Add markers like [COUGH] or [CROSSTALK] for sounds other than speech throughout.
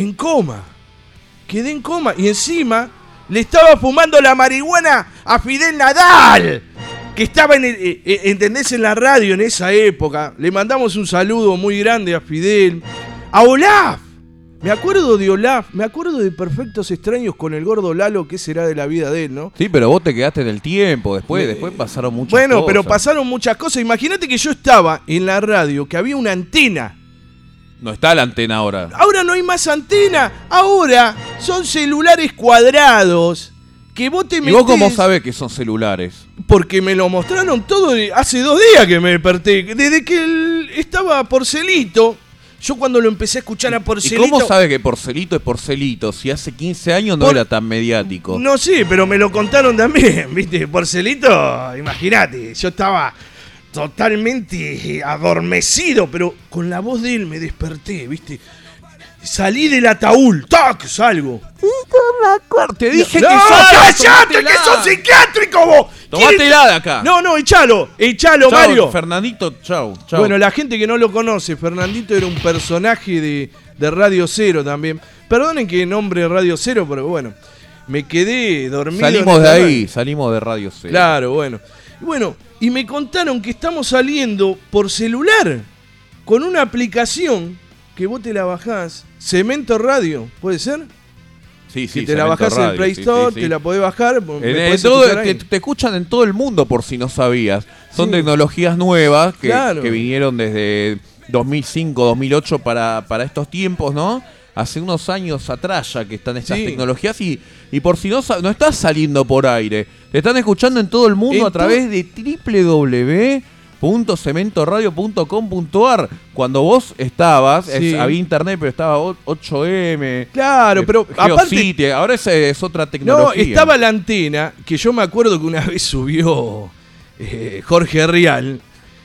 en coma. Quedé en coma y encima le estaba fumando la marihuana a Fidel Nadal, que estaba en, el, eh, eh, ¿entendés? en la radio en esa época. Le mandamos un saludo muy grande a Fidel. A Olaf. Me acuerdo de Olaf, me acuerdo de Perfectos Extraños con el gordo Lalo, que será de la vida de él, ¿no? Sí, pero vos te quedaste en el tiempo, después, después pasaron muchas cosas. Bueno, pero pasaron muchas cosas. Imagínate que yo estaba en la radio, que había una antena. No está la antena ahora. Ahora no hay más antena. Ahora son celulares cuadrados. Que vos te ¿Y vos cómo sabés que son celulares? Porque me lo mostraron todo hace dos días que me desperté. Desde que él estaba porcelito. Yo cuando lo empecé a escuchar a ¿Y porcelito. cómo sabes que Porcelito es Porcelito? Si hace 15 años no Por- era tan mediático. No sé, pero me lo contaron también, [LAUGHS] ¿viste? Porcelito, imagínate, yo estaba totalmente adormecido, pero con la voz de él me desperté, ¿viste? Salí del ataúd, ¡tac! Salgo. Te dije ¡No, que sos- cállate, que sos psiquiátrico vos! Tomátela de acá. No, no, echalo, echalo, Chau, Mario. Fernandito, chau, chau. Bueno, la gente que no lo conoce, Fernandito era un personaje de, de Radio Cero también. Perdonen que nombre Radio Cero, pero bueno, me quedé dormido. salimos de ahí, radio. salimos de Radio C. Claro, bueno. Bueno, y me contaron que estamos saliendo por celular con una aplicación que vos te la bajás, Cemento Radio, ¿puede ser? Sí, sí, que te la bajás en Play sí, Store, sí, te la podés bajar. En- todo- te, escuchan en todo el mundo por si no sabías. Son tecnologías nuevas que, Claro. que vinieron desde 2005, 2008 para, para estos tiempos, ¿no? Hace unos años atrás ya que están estas Sí. tecnologías y, y por si no no estás saliendo por aire, te están escuchando en todo el mundo a través de www.cementoradio.com.ar. Cuando vos estabas, es- había internet, pero estaba o- 8M. Claro, eh, pero aparte- ahora es, es otra No, tecnología. estaba la antena, que yo me acuerdo que una vez subió eh, Jorge Rial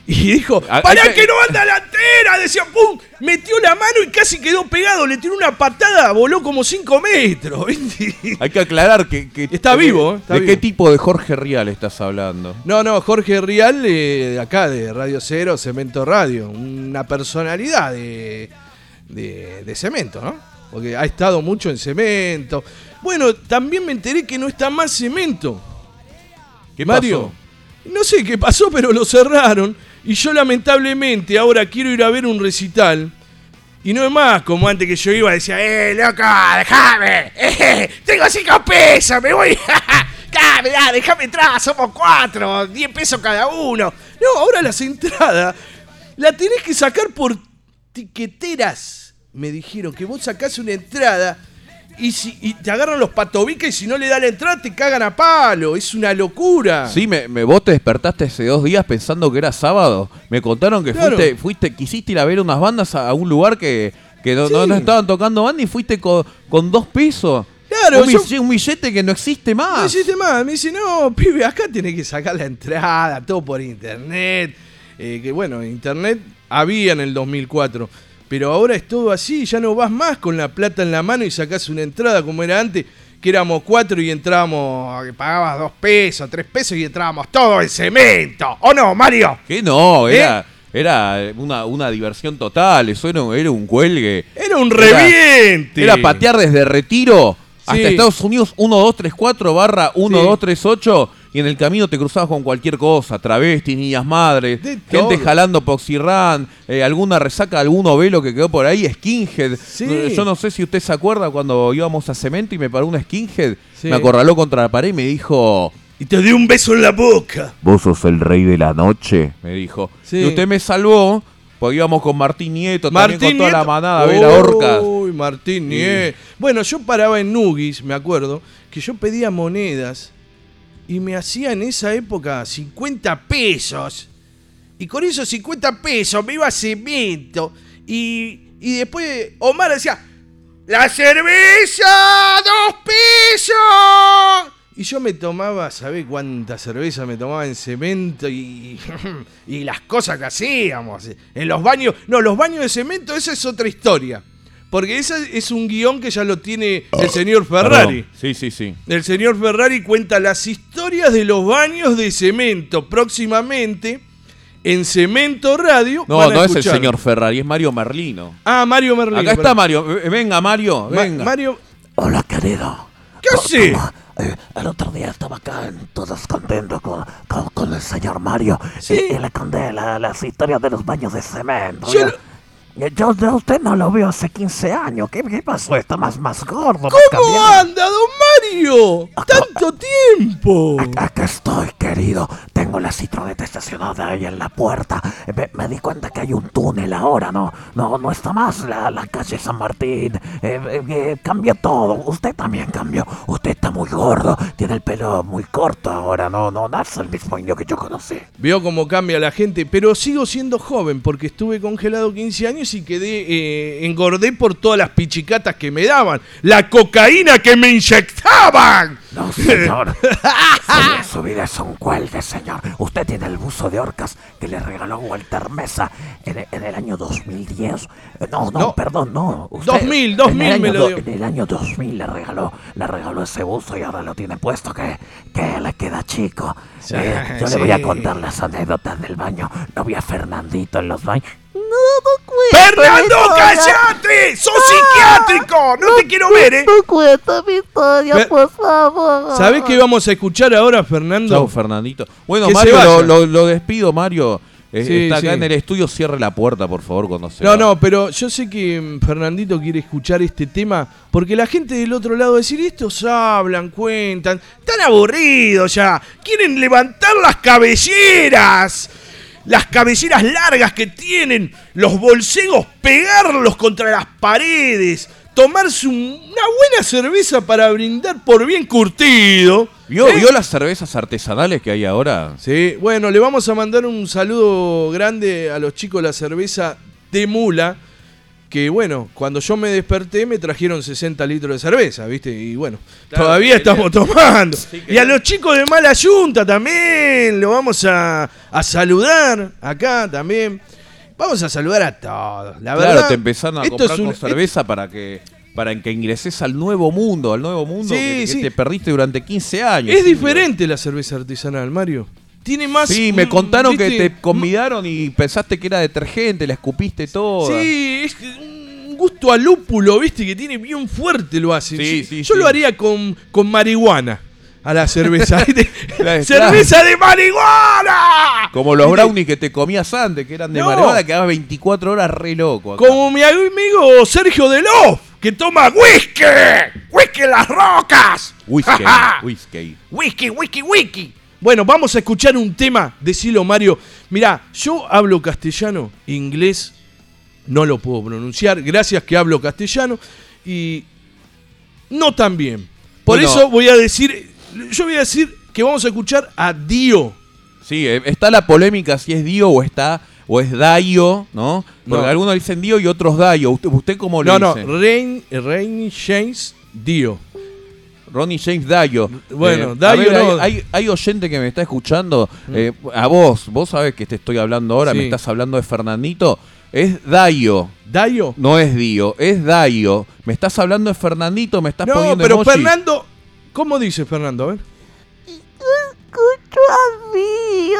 [LAUGHS] y dijo, ¡Para que- que no anda la antena! Decía, ¡pum! Metió la mano y casi quedó pegado, le tiró una patada, voló como 5 metros. [LAUGHS] Hay que aclarar que, que- Está vivo. Está ¿De vivo. qué tipo de Jorge Rial estás hablando? No, no, Jorge Rial, eh, de acá, de Radio Cero, Cemento Radio. Una personalidad de, de, de Cemento, ¿no? Porque ha estado mucho en Cemento. Bueno, también me enteré que no está más Cemento. ¿Qué Mario, no sé qué pasó, pero lo cerraron. Y yo lamentablemente ahora quiero ir a ver un recital. Y no es más como antes que yo iba, decía, ¡eh, loco, déjame! Eh, tengo cinco pesos, me voy! [LAUGHS] ¡Dame, dame, déjame entrar! Somos cuatro, 10 pesos cada uno. No, ahora las entradas la tenés que sacar por tiqueteras. Me dijeron que vos sacás una entrada y, si, y te agarran los patobiques y si no le da la entrada te cagan a palo. Es una locura. Sí, me, me- vos te despertaste hace dos días pensando que era sábado. Me contaron que Claro. fuiste, fuiste, quisiste ir a ver unas bandas a, a un lugar que, que no, Sí. no- no estaban tocando banda y fuiste con, con dos pesos. Claro, un, yo- un billete que no existe No más. existe más. Me dice, no, pibe, acá tenés que sacar la entrada, todo por internet. Eh, que bueno, internet había en el 2004. Pero ahora es todo así, ya no vas más con la plata en la mano y sacás una entrada como era antes, que éramos cuatro y entrábamos, que pagabas dos pesos, tres pesos y entrábamos todo en cemento. ¿O no, Mario? Que no, ¿Eh? era, era una, una diversión total. Eso era, era un cuelgue. Era un Era- reviente. Era patear desde retiro hasta Sí. Estados Unidos 1234 barra 1238 y en el camino te cruzabas con cualquier cosa, travestis, niñas madres, De gente todo. jalando poxirrán, eh, alguna resaca, algún ovelo que quedó por ahí, skinhead. Sí. Yo no sé si usted se acuerda cuando íbamos a Cemento y me paró un skinhead, Sí. me acorraló contra la pared y me dijo... Y te di un beso en la boca. ¿Vos sos el rey de la noche? Me dijo. Sí. Y usted me salvó, porque íbamos con Martín Nieto, también con toda la manada a ver a Orcas. Uy, Martín Nieto. Bueno, yo paraba en Nugis, me acuerdo, que yo pedía monedas y me hacía en esa época 50 pesos. Y con esos 50 pesos me iba a cemento. Y, y después Omar decía, ¡La cerveza! ¡Dos pesos! Y yo me tomaba, ¿sabés cuánta cerveza me tomaba en cemento y, [LAUGHS] y las cosas que hacíamos? En los baños. No, los baños de cemento, esa es otra historia. Porque ese es un guion que ya lo tiene el señor Ferrari. Perdón. Sí, sí, sí. El señor Ferrari cuenta las historias de los baños de cemento próximamente en Cemento Radio. No, van a no es el señor Ferrari, es Mario Merlino. Ah, Mario Merlino. Acá está. Mario. Eh, Venga, Mario, Ma- venga. Mario, Hola, querido. ¿qué hace? eh, el otro día estaba acá, en- todos contentos con, con, con el señor Mario. Sí. Y, y le conté la- las historias de los baños de cemento. Yo Eh, Yo, yo a usted no lo veo hace 15 años. ¿Qué, qué pasó? Está más, más gordo. más ¿Cómo cambiado. anda, don Mario? ¡Tanto tiempo! Ac- Acá estoy, querido. Tengo la citroneta estacionada ahí en la puerta. Me, me di cuenta que hay un túnel ahora, ¿no? No, no está más la, la calle San Martín. Eh, eh, eh, cambió todo. Usted también cambió. Usted está muy gordo. Tiene el pelo muy corto ahora. No, no, no es el mismo indio que yo conocí. Veo cómo cambia la gente, pero sigo siendo joven porque estuve congelado 15 años y quedé, eh, engordé por todas las pichicatas que me daban, la cocaína que me inyectaban. No, señor. Su, vida es un cuelgue, señor. Usted tiene el buzo de orcas que le regaló Walter Mesa en, en el año 2010. Eh, No, no, No. perdón, no. Usted- 2000, en 2000 el me lo dio. En el año 2000 le regaló, le regaló ese buzo y ahora lo tiene puesto que, que le queda chico. Eh, yo le voy a contar las anécdotas del baño. No vi a Fernandito en los baños. ¡Fernando, cállate! ¡Sos psiquiátrico! ¡No te quiero ver, eh! cuenta mi historia, Fe- por favor. ¿Sabés qué vamos a escuchar ahora, Fernando? Chau, Fernandito. Bueno, Mario, lo, lo- lo despido, Mario. Eh, Sí, está acá sí. en el estudio, cierre la puerta, por favor, cuando se No, va. no, pero yo sé que mm, Fernandito quiere escuchar este tema porque la gente del otro lado va a decir, estos hablan, cuentan, están aburridos ya, quieren levantar las cabelleras, las cabelleras largas que tienen, los bolsegos, pegarlos contra las paredes, tomarse un- una buena cerveza para brindar por bien curtido. ¿Vio, ¿Eh? vio las cervezas artesanales que hay ahora? Sí, bueno, le vamos a mandar un saludo grande a los chicos de la cerveza de Mula. Que bueno, cuando yo me desperté me trajeron 60 litros de cerveza, ¿viste? Y bueno, Claro, todavía estamos tomando. Sí, y a los chicos de Mala Yunta también, lo vamos a, a saludar acá también. Vamos a saludar a todos. La Claro, verdad, te empezaron a comprar es un- con cerveza para que para que ingreses al nuevo mundo, al nuevo mundo Sí, que, que sí. te perdiste durante 15 años. Es diferente la cerveza artesanal, Mario. Tiene más. Sí, me contaron que te convidaron y pensaste que era detergente, la escupiste todo. Sí, es un gusto a lúpulo, viste, que tiene bien fuerte lo hace. Sí, sí, Yo sí. lo haría con, con marihuana a la cerveza. [LAUGHS] [LAUGHS] ¡Cerveza de marihuana! Como los brownies que te comías antes, que eran de No. marihuana, quedabas 24 horas re loco. acá. Como mi amigo Sergio Delof, que toma whisky. ¡Whisky en las rocas! Whisky, [LAUGHS] whisky. Whisky, whisky, whisky. Bueno, vamos a escuchar un tema, decilo Mario. Mirá, yo hablo castellano, inglés no lo puedo pronunciar, gracias que hablo castellano y no tan bien. Por Bueno. eso voy a decir, yo voy a decir que vamos a escuchar a Dio. Sí, eh, está la polémica si es Dio o está o es Dayo, ¿no? Porque No. algunos dicen Dio y otros Dayo. ¿Usted, usted cómo le No, no, dice? Rain, James Dio. Ronnie James Dayo. Bueno, a Dayo ver, hay- no. Mm. hay, hay oyente que me está escuchando. eh, a vos, vos sabés que te estoy hablando ahora, Sí. me estás hablando de Fernandito. Es Dayo, ¿Dayo? no es Dio, es Dayo. Me estás hablando de Fernandito, me estás No, poniendo pero emoji. Fernando, ¿cómo dice Fernando? A ver. Escucho a mí,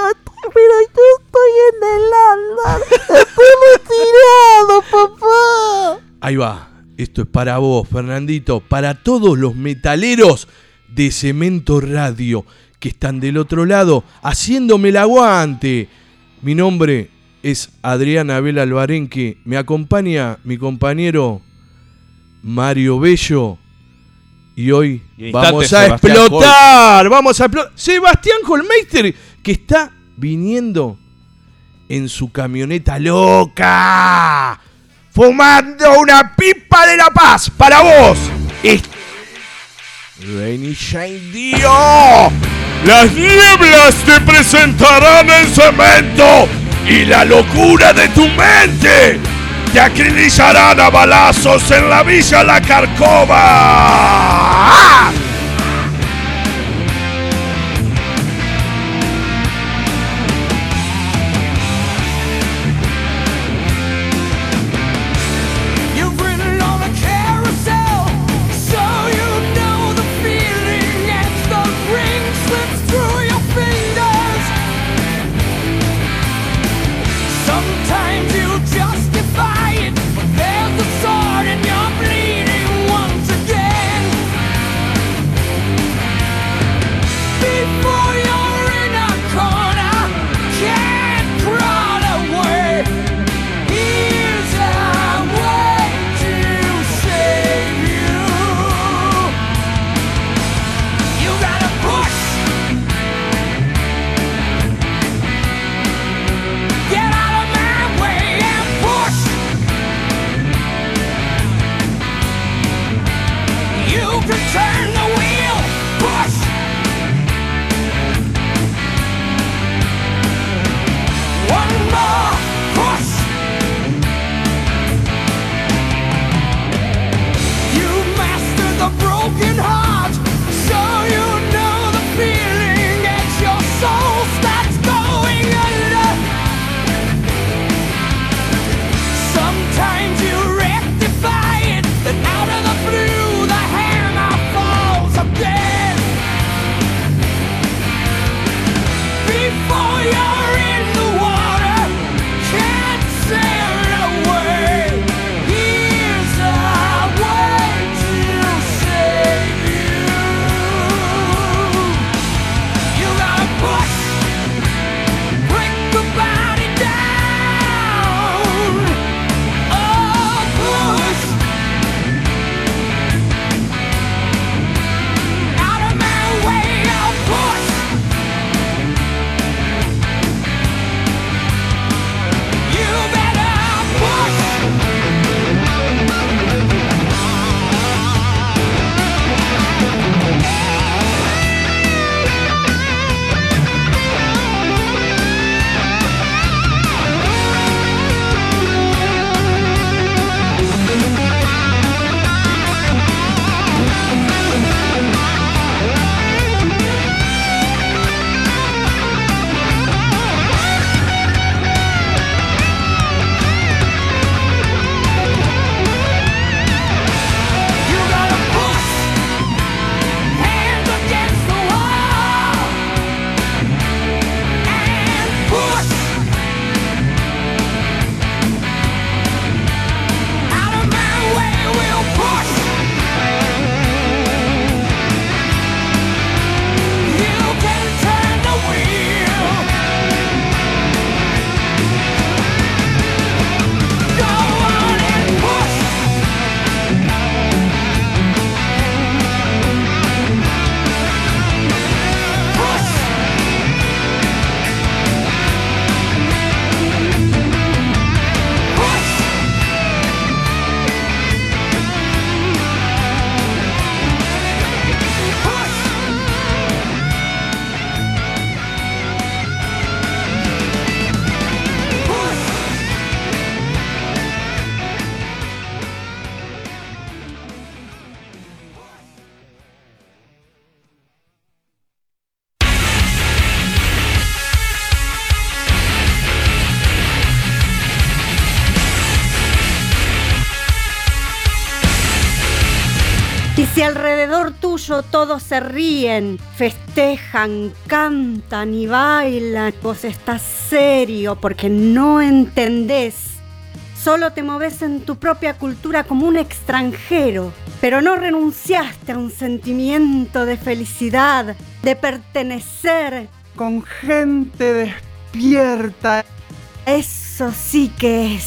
pero yo estoy en el alma. [LAUGHS] Estoy retirado, papá. Ahí va. Esto es para vos, Fernandito, para todos los metaleros de Cemento Radio que están del otro lado haciéndome el aguante. Mi nombre es Adrián Abel Albarenque. Me acompaña mi compañero Mario Bello. Y hoy Y vamos a Sebastián explotar. Vamos a explotar. Sebastián Holmeister, que está viniendo en su camioneta loca, fumando una pipa de la paz para vos. Es Rainy Shine Dio. Las nieblas te presentarán en cemento y la locura de tu mente te acrilizarán a balazos en la villa La Carcoma. ¡Ah! Se ríen, festejan, cantan y bailan, vos estás serio porque no entendés. Solo te moves en tu propia cultura como un extranjero, pero no renunciaste a un sentimiento de felicidad, de pertenecer con gente despierta. Eso sí que es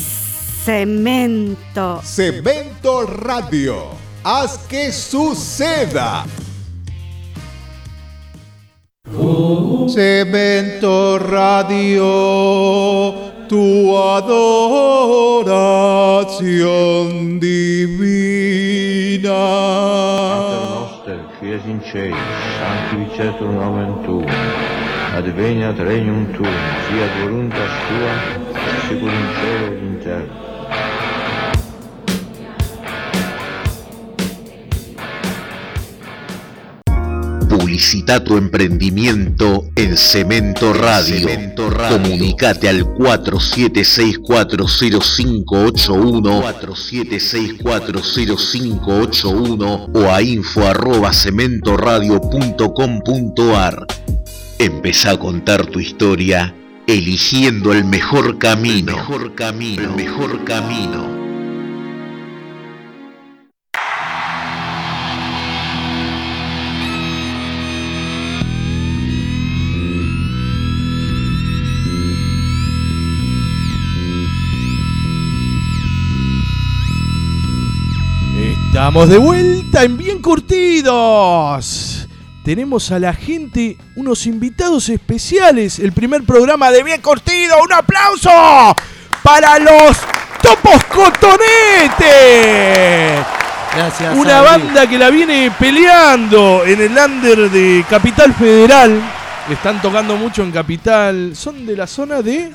cemento. Cemento Radio. Haz que suceda. Cemento Radio, tu adoración divina. Noster, qui es in cieli, sanctificetur nomen tuum, adveniat regnum tuum, fiat voluntas tua, sicur in cielo in terra. Publicita tu emprendimiento en Cemento Radio. Comunicate al 47640581 47640581 o a info arroba cementoradio.com.ar. Empezá a contar tu historia eligiendo el mejor camino. El mejor camino. El mejor camino. Estamos de vuelta en Bien Curtidos. Tenemos a la gente, unos invitados especiales. El primer programa de Bien Curtido. ¡Un aplauso para los Topos Cotonete! Gracias. Una banda que la viene peleando en el under de Capital Federal. Están tocando mucho en Capital. Son de la zona de.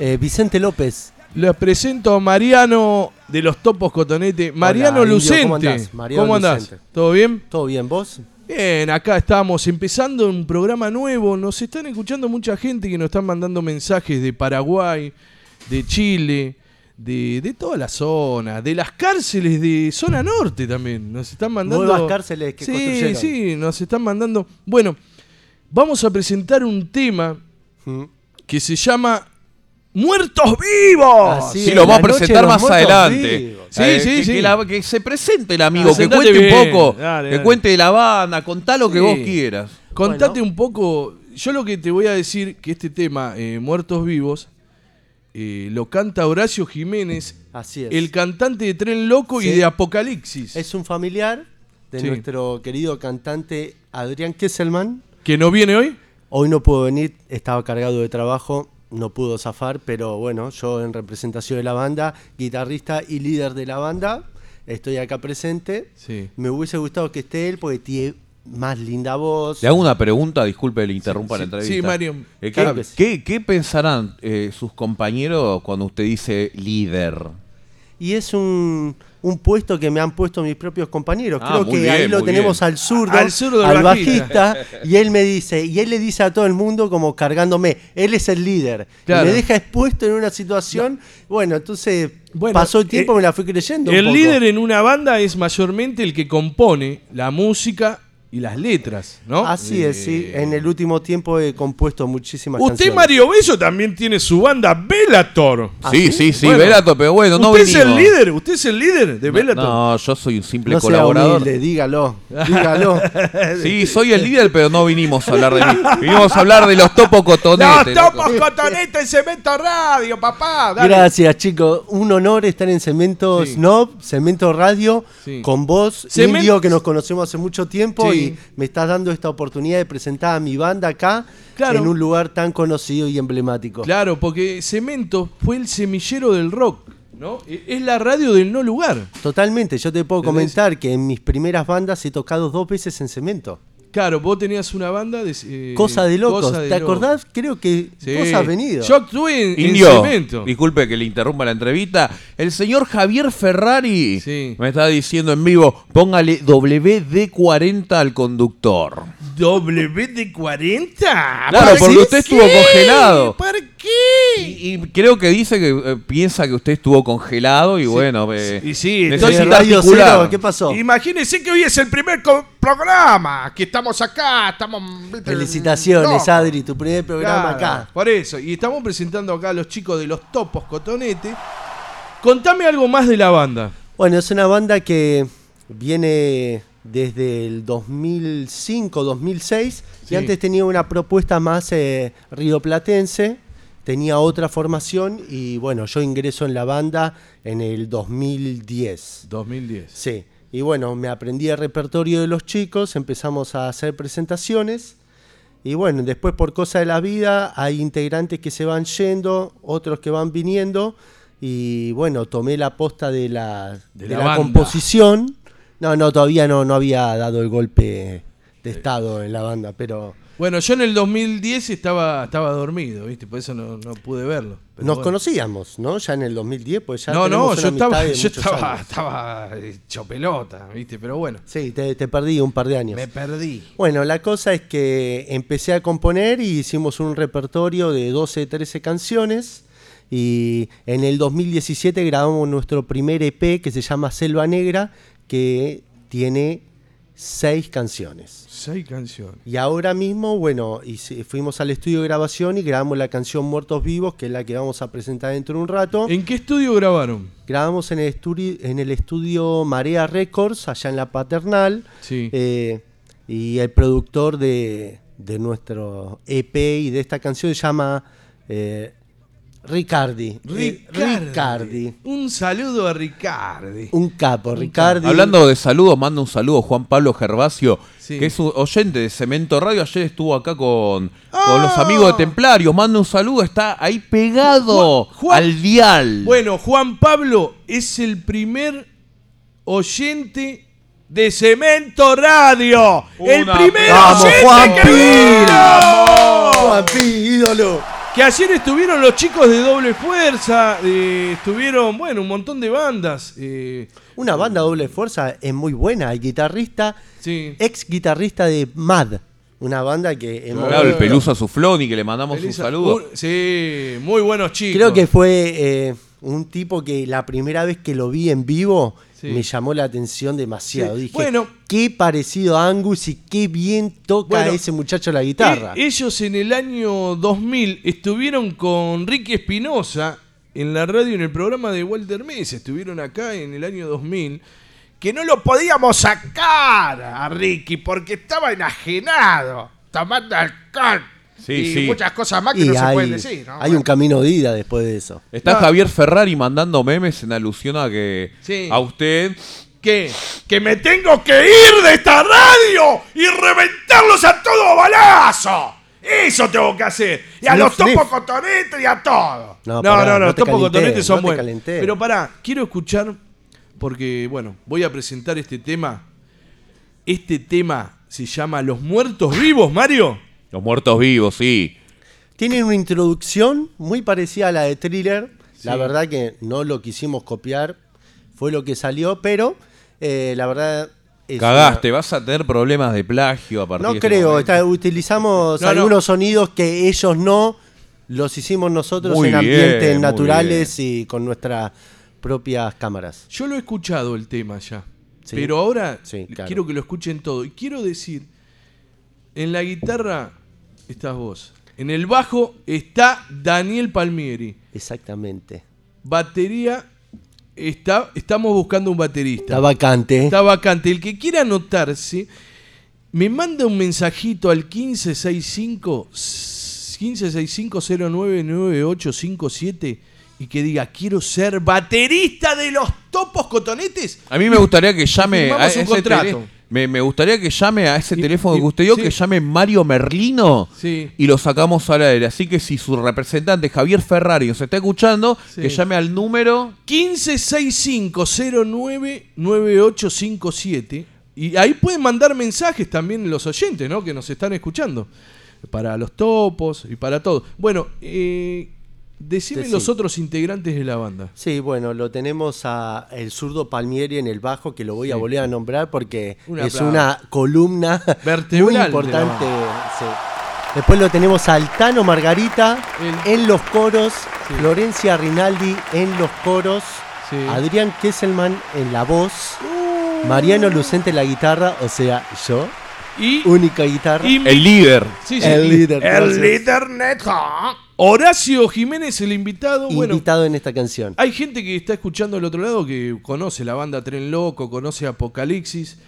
Eh, Vicente López. Les presento a Mariano de los Topos Cotonete. Mariano Lucente. ¿cómo andás? Mariano ¿Cómo andás? Lucente. ¿Todo bien? ¿Todo bien, vos? Bien, acá estamos empezando un programa nuevo. Nos están escuchando mucha gente que nos están mandando mensajes de Paraguay, de Chile, de, de toda la zona, de las cárceles de zona norte también. Nos están mandando. Nuevas cárceles que sí, construyeron. Sí, nos están mandando. Bueno, vamos a presentar un tema Mm. que se llama Muertos Vivos. Así Sí, es, lo vamos a la noche presentar de los más muertos adelante. vivos. Sí, Eh, sí, que, sí. Que, la- que se presente el amigo, que Presentate cuente bien. un poco, Dale, que dale. cuente de la banda, contá lo que Sí. vos quieras. Contate un poco. Yo lo que te voy a decir que este tema, eh, Muertos Vivos, eh, lo canta Horacio Jiménez, Así es. el cantante de Tren Loco y Sí. de Apocalipsis. Es un familiar de Sí. nuestro querido cantante Adrián Kesselman. ¿Que no viene hoy? Hoy no pudo venir, estaba cargado de trabajo, no pudo zafar, pero bueno, yo en representación de la banda, guitarrista y líder de la banda, estoy acá presente. Sí. Me hubiese gustado que esté él porque tiene más linda voz. Le hago una pregunta, disculpe, le interrumpa la entrevista. sí, Mario. Eh, ¿qué, Claro que sí. qué- qué pensarán eh, sus compañeros cuando usted dice líder? Y es un, un puesto que me han puesto mis propios compañeros. Ah, Creo que bien, ahí lo tenemos bien. al zurdo, Al zurdo del al bajista. y él me dice, y él le dice a todo el mundo como cargándome, él es el líder. Y me deja expuesto en una situación, bueno, entonces Bueno, pasó el tiempo, eh, me la fui creyendo. un El poco. líder en una banda es mayormente el que compone la música y las letras, ¿no? Así es, sí. Eh, En el último tiempo he compuesto muchísimas Usted, canciones. Mario Bello, también tiene su banda Velator. ¿Ah, sí, sí? sí, sí, Bueno, Velato, pero bueno, no ¿Usted es el líder? ¿Usted es el líder de Velator? No, yo soy un simple No sea colaborador. humilde, dígalo, dígalo. [LAUGHS] Sí, soy el líder, pero no vinimos a hablar de mí. Vinimos a hablar de los topos cotonetes. ¡Los topos cotonetes en Cemento Radio, papá! Dale. Gracias, chicos. Un honor estar en Cemento Sí. Snob, Cemento Radio, Sí. con vos, Cemen- Indio, que nos conocemos hace mucho tiempo Sí. y me estás dando esta oportunidad de presentar a mi banda acá Claro. en un lugar tan conocido y emblemático. Claro, porque Cemento fue el semillero del rock, ¿no? E- Es la radio del no lugar. Totalmente, yo te puedo comentar que en mis primeras bandas he tocado dos veces en Cemento. Claro, vos tenías una banda de... eh, Cosa de locos, Cosa de ¿te Locos. acordás? Creo que Sí. vos has venido. Yo actué en, en Indio, Cemento. disculpe que le interrumpa la entrevista. El señor Javier Ferrari Sí. me está diciendo en vivo, póngale WD-40 al conductor. WD-40? Claro, porque ¿Por usted qué? estuvo congelado. ¿Por qué? Y, y creo que dice que eh, piensa que usted estuvo congelado y bueno, eh, Y sí, entonces ¿qué pasó? Imagínense que hoy es el primer programa, que estamos acá, estamos... Felicitaciones. Adri, tu primer programa Claro, acá. Por eso, y estamos presentando acá a los chicos de los topos cotonete. Contame algo más de la banda. Bueno, es una banda que viene desde el 2005, 2006 Sí. y antes tenía una propuesta más eh, rioplatense, tenía otra formación y bueno, yo ingreso en la banda en el 2010. 2010. Sí, y bueno, me aprendí el repertorio de los chicos, empezamos a hacer presentaciones. Y bueno, después por cosa de la vida hay integrantes que se van yendo, otros que van viniendo. Y bueno, tomé la posta de la, De de la composición. No, no, todavía no, no había dado el golpe de estado en la banda, pero Bueno, yo en el 2010 estaba, estaba dormido, ¿viste? Por eso no, no pude verlo. Pero nos bueno. conocíamos, ¿no? Ya en el 2010, pues ya No, no, yo estaba, yo estaba, años. estaba hecho pelota, ¿viste? Pero bueno, Sí, te, te perdí un par de años. me perdí. Bueno, la cosa es que empecé a componer y hicimos un repertorio de 12, 13 canciones. Y en el 2017 grabamos nuestro primer EP que se llama Selva Negra, que tiene seis canciones. Seis canciones. Y ahora mismo, bueno, hice- fuimos al estudio de grabación y grabamos la canción Muertos Vivos, que es la que vamos a presentar dentro de un rato. ¿En qué estudio grabaron? Grabamos en el, estudio, en el estudio Marea Records, allá en la Paternal. Sí. Eh, y el productor de, de nuestro EP y de esta canción se llama eh, Ricardi. Eh, Ricardi. Un saludo a Ricardi. Un capo, Ricardi. Hablando de saludos, manda un saludo Juan Pablo Gervasio, Sí. que es un oyente de Cemento Radio. Ayer estuvo acá con, Ah. con los amigos de Templarios. Manda un saludo, está ahí pegado Juan- Juan- al dial. Bueno, Juan Pablo es el primer oyente de Cemento Radio. el primer ¡Vamos, oyente Juan que Pi! vino. Juan Pi, ídolo. Que ayer estuvieron los chicos de Doble Fuerza, eh, estuvieron, bueno, un montón de bandas. eh, Una banda doble fuerza es muy buena. El guitarrista, sí. ex guitarrista de Mad. Una banda que hemos- Claro, el Pelusa Sufloni, que le mandamos Elisa- un saludo. un- sí, muy buenos chicos. Creo que fue eh, un tipo que la primera vez que lo vi en vivo Sí. me llamó la atención demasiado. Sí. Dije, Bueno. qué parecido a Angus y qué bien toca Bueno, ese muchacho la guitarra. E- ellos en el año 2000 estuvieron con Ricky Espinosa en la radio en el programa de Walter Mesa. Estuvieron acá en el año 2000. Que no lo podíamos sacar a Ricky porque estaba enajenado, tomando alcohol Sí, y sí. muchas cosas más que y no se hay, pueden decir. ¿no? hay un camino de ida después de eso. Está No. Javier Ferrari mandando memes en alusión a que Sí. a usted ¿Qué? Que me tengo que ir de esta radio y reventarlos a todo balazo. Eso tengo que hacer. Y a los topos cotonetes y a todo. No, No, no, pará, no, no los topos cotonetes son no buenos. Pero pará, quiero escuchar, porque, bueno, voy a presentar este tema. Este tema se llama Los Muertos Vivos, Mario. Los muertos vivos, sí. Tienen una introducción muy parecida a la de Thriller. La verdad que no lo quisimos copiar. Fue lo que salió, pero eh, la verdad... es Cagaste, una- vas a tener problemas de plagio a partir No de creo, momento. está- utilizamos No, no. algunos sonidos que ellos no, los hicimos nosotros Muy en bien, ambientes naturales y con nuestras propias cámaras. Yo lo he escuchado el tema ya. Sí. Pero ahora Sí, claro. quiero que lo escuchen todo. Y quiero decir, en la guitarra estás vos. En el bajo está Daniel Palmieri. Exactamente. Batería está, estamos buscando un baterista. Está vacante. Está vacante. El que quiera anotarse, me manda un mensajito al 1565 1565099857 y que diga, quiero ser baterista de los topos cotonetes. A mí me gustaría que llame a Firmamos un ese contrato. tele- me, me gustaría que llame a ese Y- teléfono y- que usted dio, sí. que llame Mario Merlino Sí. y lo sacamos al aire. Así que si su representante Javier Ferrari nos está escuchando, Sí. que llame al número 1565099857 y ahí pueden mandar mensajes también los oyentes, ¿no? Que nos están escuchando. Para los topos y para todo. Bueno, eh, Decime Sí. los otros integrantes de la banda. Sí, bueno, lo tenemos a el zurdo Palmieri en el bajo, que lo voy a volver a nombrar porque es una columna Vertebral muy de importante. sí. Después lo tenemos a Altano Margarita en los coros, Florencia Rinaldi en los coros, Sí. Adrián Kesselman en la voz, Uh. Mariano Lucente en la guitarra, o sea, yo, Y, única guitarra. y- El líder. sí, sí, el líder, El gracias. líder neta. Horacio Jiménez, el invitado. Bueno, invitado en esta canción. Hay gente que está escuchando al otro lado que conoce la banda Tren Loco, conoce Apocalipsis.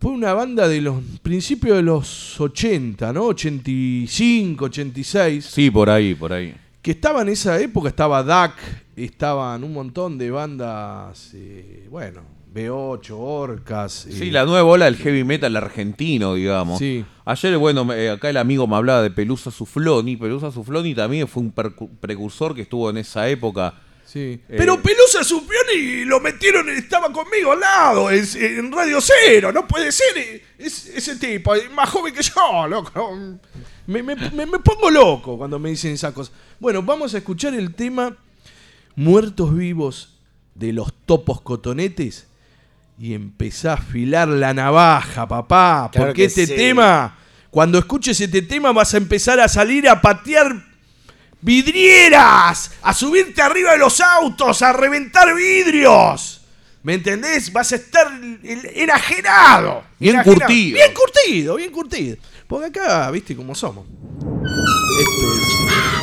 Fue una banda de los principios de los 80, ¿no? 85, 86. Sí, por ahí, por ahí. Que estaba en esa época, estaba DAC, estaban un montón de bandas, eh, bueno, B8, Orcas. eh, Sí, la nueva ola del heavy metal argentino, digamos. Sí. Ayer, bueno, acá el amigo me hablaba de Pelusa Sufloni. Pelusa Sufloni también fue un precursor que estuvo en esa época. Sí. Eh, Pero Pelusa Supioni lo metieron, estaba conmigo al lado, es- en Radio Cero, no puede ser eh, es- ese tipo, es más joven que yo, loco. Me, me- me- me pongo loco cuando me dicen esas cosas. Bueno, vamos a escuchar el tema Muertos Vivos de los Topos Cotonetes y empezá a afilar la navaja, papá, Claro porque que este sí. tema, cuando escuches este tema vas a empezar a salir a patear vidrieras, a subirte arriba de los autos, a reventar vidrios. ¿Me entendés? Vas a estar enajenado. Bien Enajenado. curtido. Bien curtido, bien curtido. Porque acá, viste cómo somos. Esto es.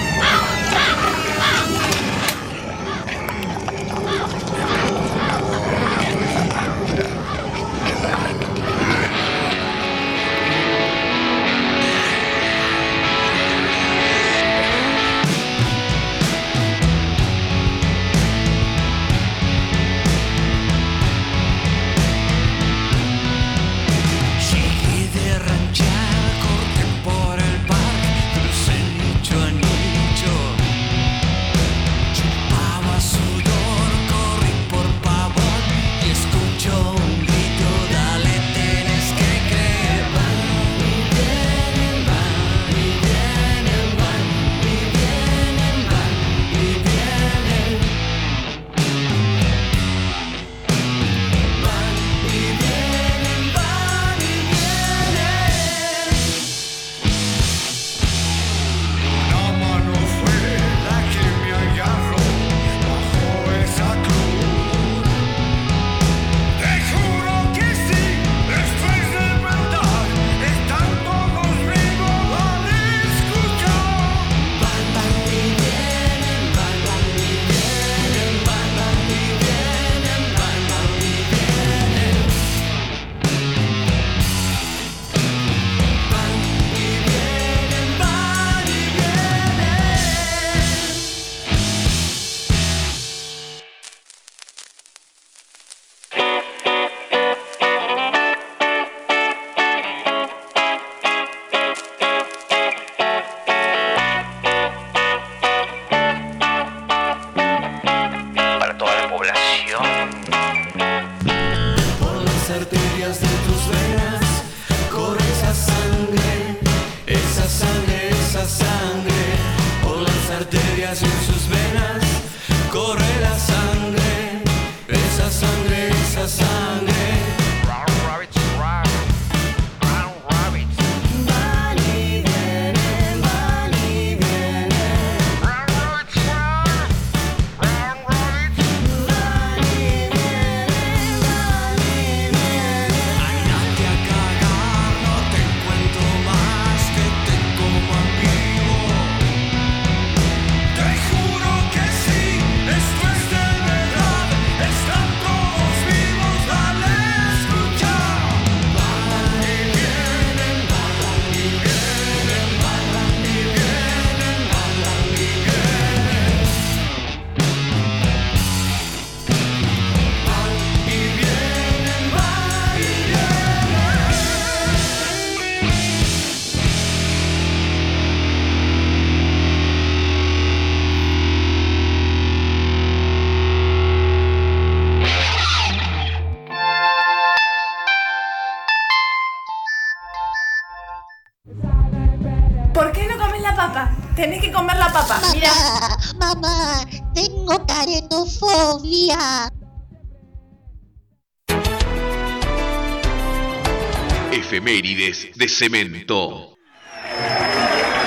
De cemento.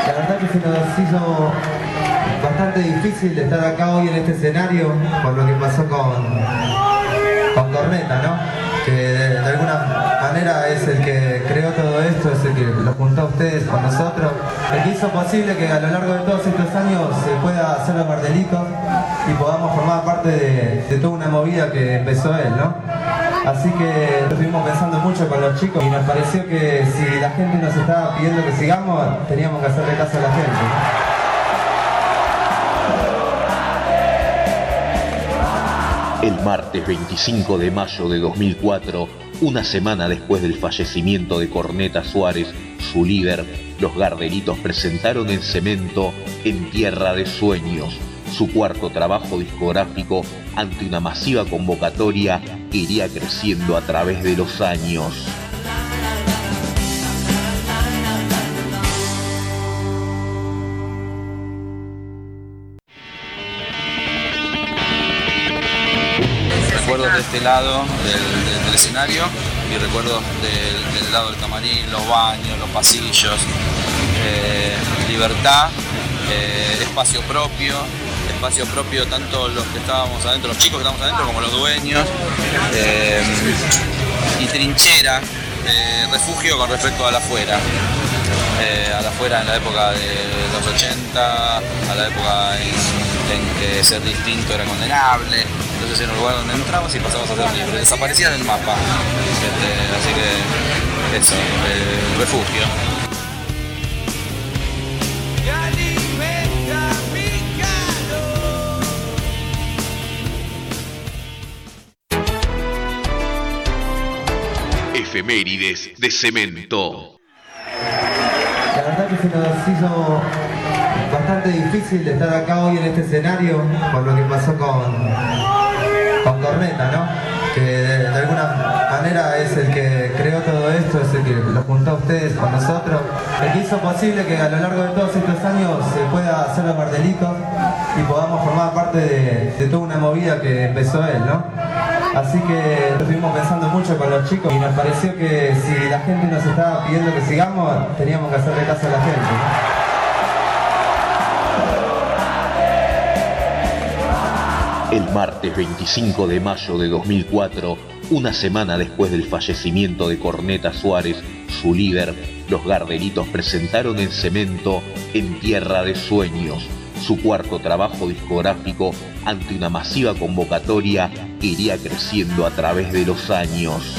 La verdad que se nos hizo bastante difícil estar acá hoy en este escenario por lo que pasó con, con Corneta, ¿no? Que de, alguna manera es el que creó todo esto, es el que lo juntó a ustedes con nosotros, el que hizo posible que a lo largo de todos estos años se pueda hacer los Bardelitos y podamos formar parte de, de toda una movida que empezó él, ¿no? Así que estuvimos pensando mucho con los chicos y nos pareció que si la gente nos estaba pidiendo que sigamos, teníamos que hacerle caso a la gente. El martes 25 de mayo de 2004, una semana después del fallecimiento de Corneta Suárez, su líder, los Gardelitos presentaron en cemento En Tierra de Sueños, su cuarto trabajo discográfico ante una masiva convocatoria iría creciendo a través de los años. recuerdos de este lado del, escenario y recuerdos del, del lado del camarín, los baños, los pasillos, eh, libertad, eh, espacio propio, espacio propio tanto los que estábamos adentro, los chicos que estábamos adentro como los dueños, eh, y trinchera, eh, refugio con respecto a la afuera. Eh, a la afuera en la época de los 80, a la época en, que ser distinto era condenable, entonces era un lugar donde entrabas y pasabas a ser libre, desaparecías del mapa. Este, así que eso, refugio. Efemérides de cemento. La verdad que se nos hizo bastante difícil estar acá hoy en este escenario por lo que pasó con, con Corneta, ¿no? Que de, alguna manera es el que creó todo esto, es el que lo juntó a ustedes con nosotros, el que hizo posible que a lo largo de todos estos años se pueda hacer los Bardelitos y podamos formar parte de, de toda una movida que empezó él, ¿no? Así que estuvimos pensando mucho con los chicos y nos pareció que si la gente nos estaba pidiendo que sigamos, teníamos que hacerle caso a la gente. El martes 25 de mayo de 2004, una semana después del fallecimiento de Corneta Suárez, su líder, los Gardelitos presentaron en cemento En Tierra de Sueños, su cuarto trabajo discográfico ante una masiva convocatoria iría creciendo a través de los años.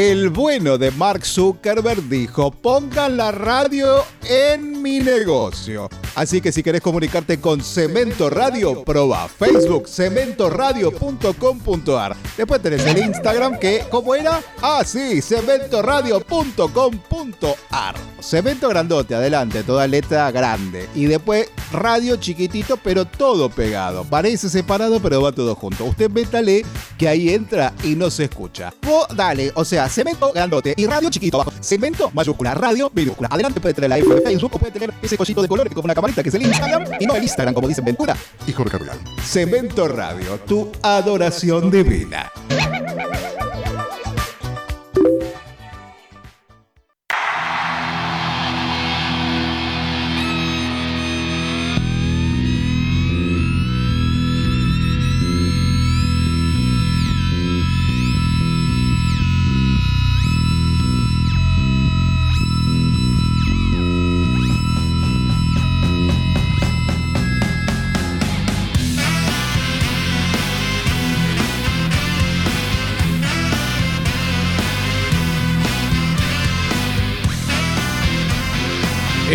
El bueno de Mark Zuckerberg dijo, pongan la radio en mi negocio. Así que si querés comunicarte con Cemento Radio, proba Facebook, cementoradio.com.ar. Después tenés el Instagram que, ¿cómo era? Ah, sí, cementoradio.com.ar. Cemento grandote, adelante, toda letra grande. Y después radio chiquitito, pero todo pegado. Parece separado, pero va todo junto. Usted métale que ahí entra y no se escucha. Vos dale, o sea, cemento grandote y radio chiquito abajo. Cemento mayúscula, radio minúscula. Adelante puede tener la F de Facebook o puede tener ese cosito de colores como una camarita que es el Instagram y no el Instagram como dicen Ventura y Jorge Real. Cemento Radio, tu adoración divina.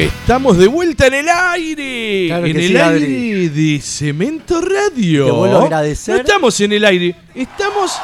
Estamos de vuelta en el aire. Claro en el sí, aire Adri. de Cemento Radio. Te vuelvo a agradecer. No estamos en el aire, estamos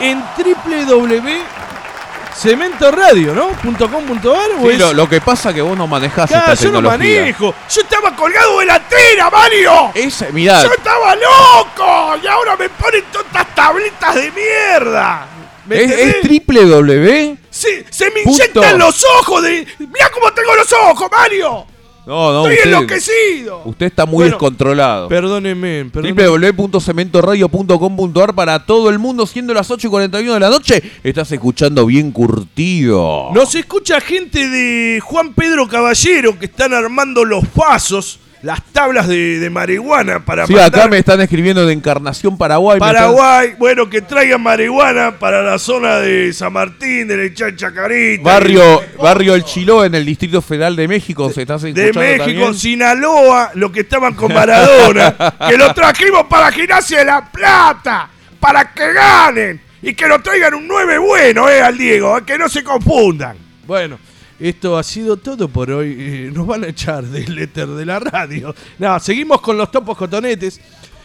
en www.cementoradio, ¿no? .com.ar Sí, es- lo, lo que pasa que vos no manejás Claro, esta yo no manejo. Yo estaba colgado de la tela, Mario. Esa, mirá, Yo estaba loco y ahora me ponen todas tabletas de mierda. ¿Me Es, es triple W. Se, se me Punto. inyectan los ojos de. Mirá cómo tengo los ojos, Mario. No, no, Estoy usted, enloquecido. usted está muy Bueno, descontrolado. Perdóneme, perdóneme. www.cementoradio.com.ar para todo el mundo, siendo las 8 y 41 de la noche. Estás escuchando bien curtido. Nos escucha gente de Juan Pedro Caballero que están armando los pasos, las tablas de, de marihuana para Sí, acá me están escribiendo de Encarnación Paraguay. están- Paraguay. Bueno, que traigan marihuana para la zona de San Martín, de Lechal Chacarita. Barrio, barrio El Chiló en el Distrito Federal de México. Se estás de México, también? Sinaloa, los que estaban con Maradona, que lo trajimos para Gimnasia de la Plata, para que ganen y que nos traigan un 9 bueno, eh, al Diego, eh, que no se confundan. Bueno, esto ha sido todo por hoy. eh, nos van a echar del éter de la radio. No, seguimos con los topos cotonetes.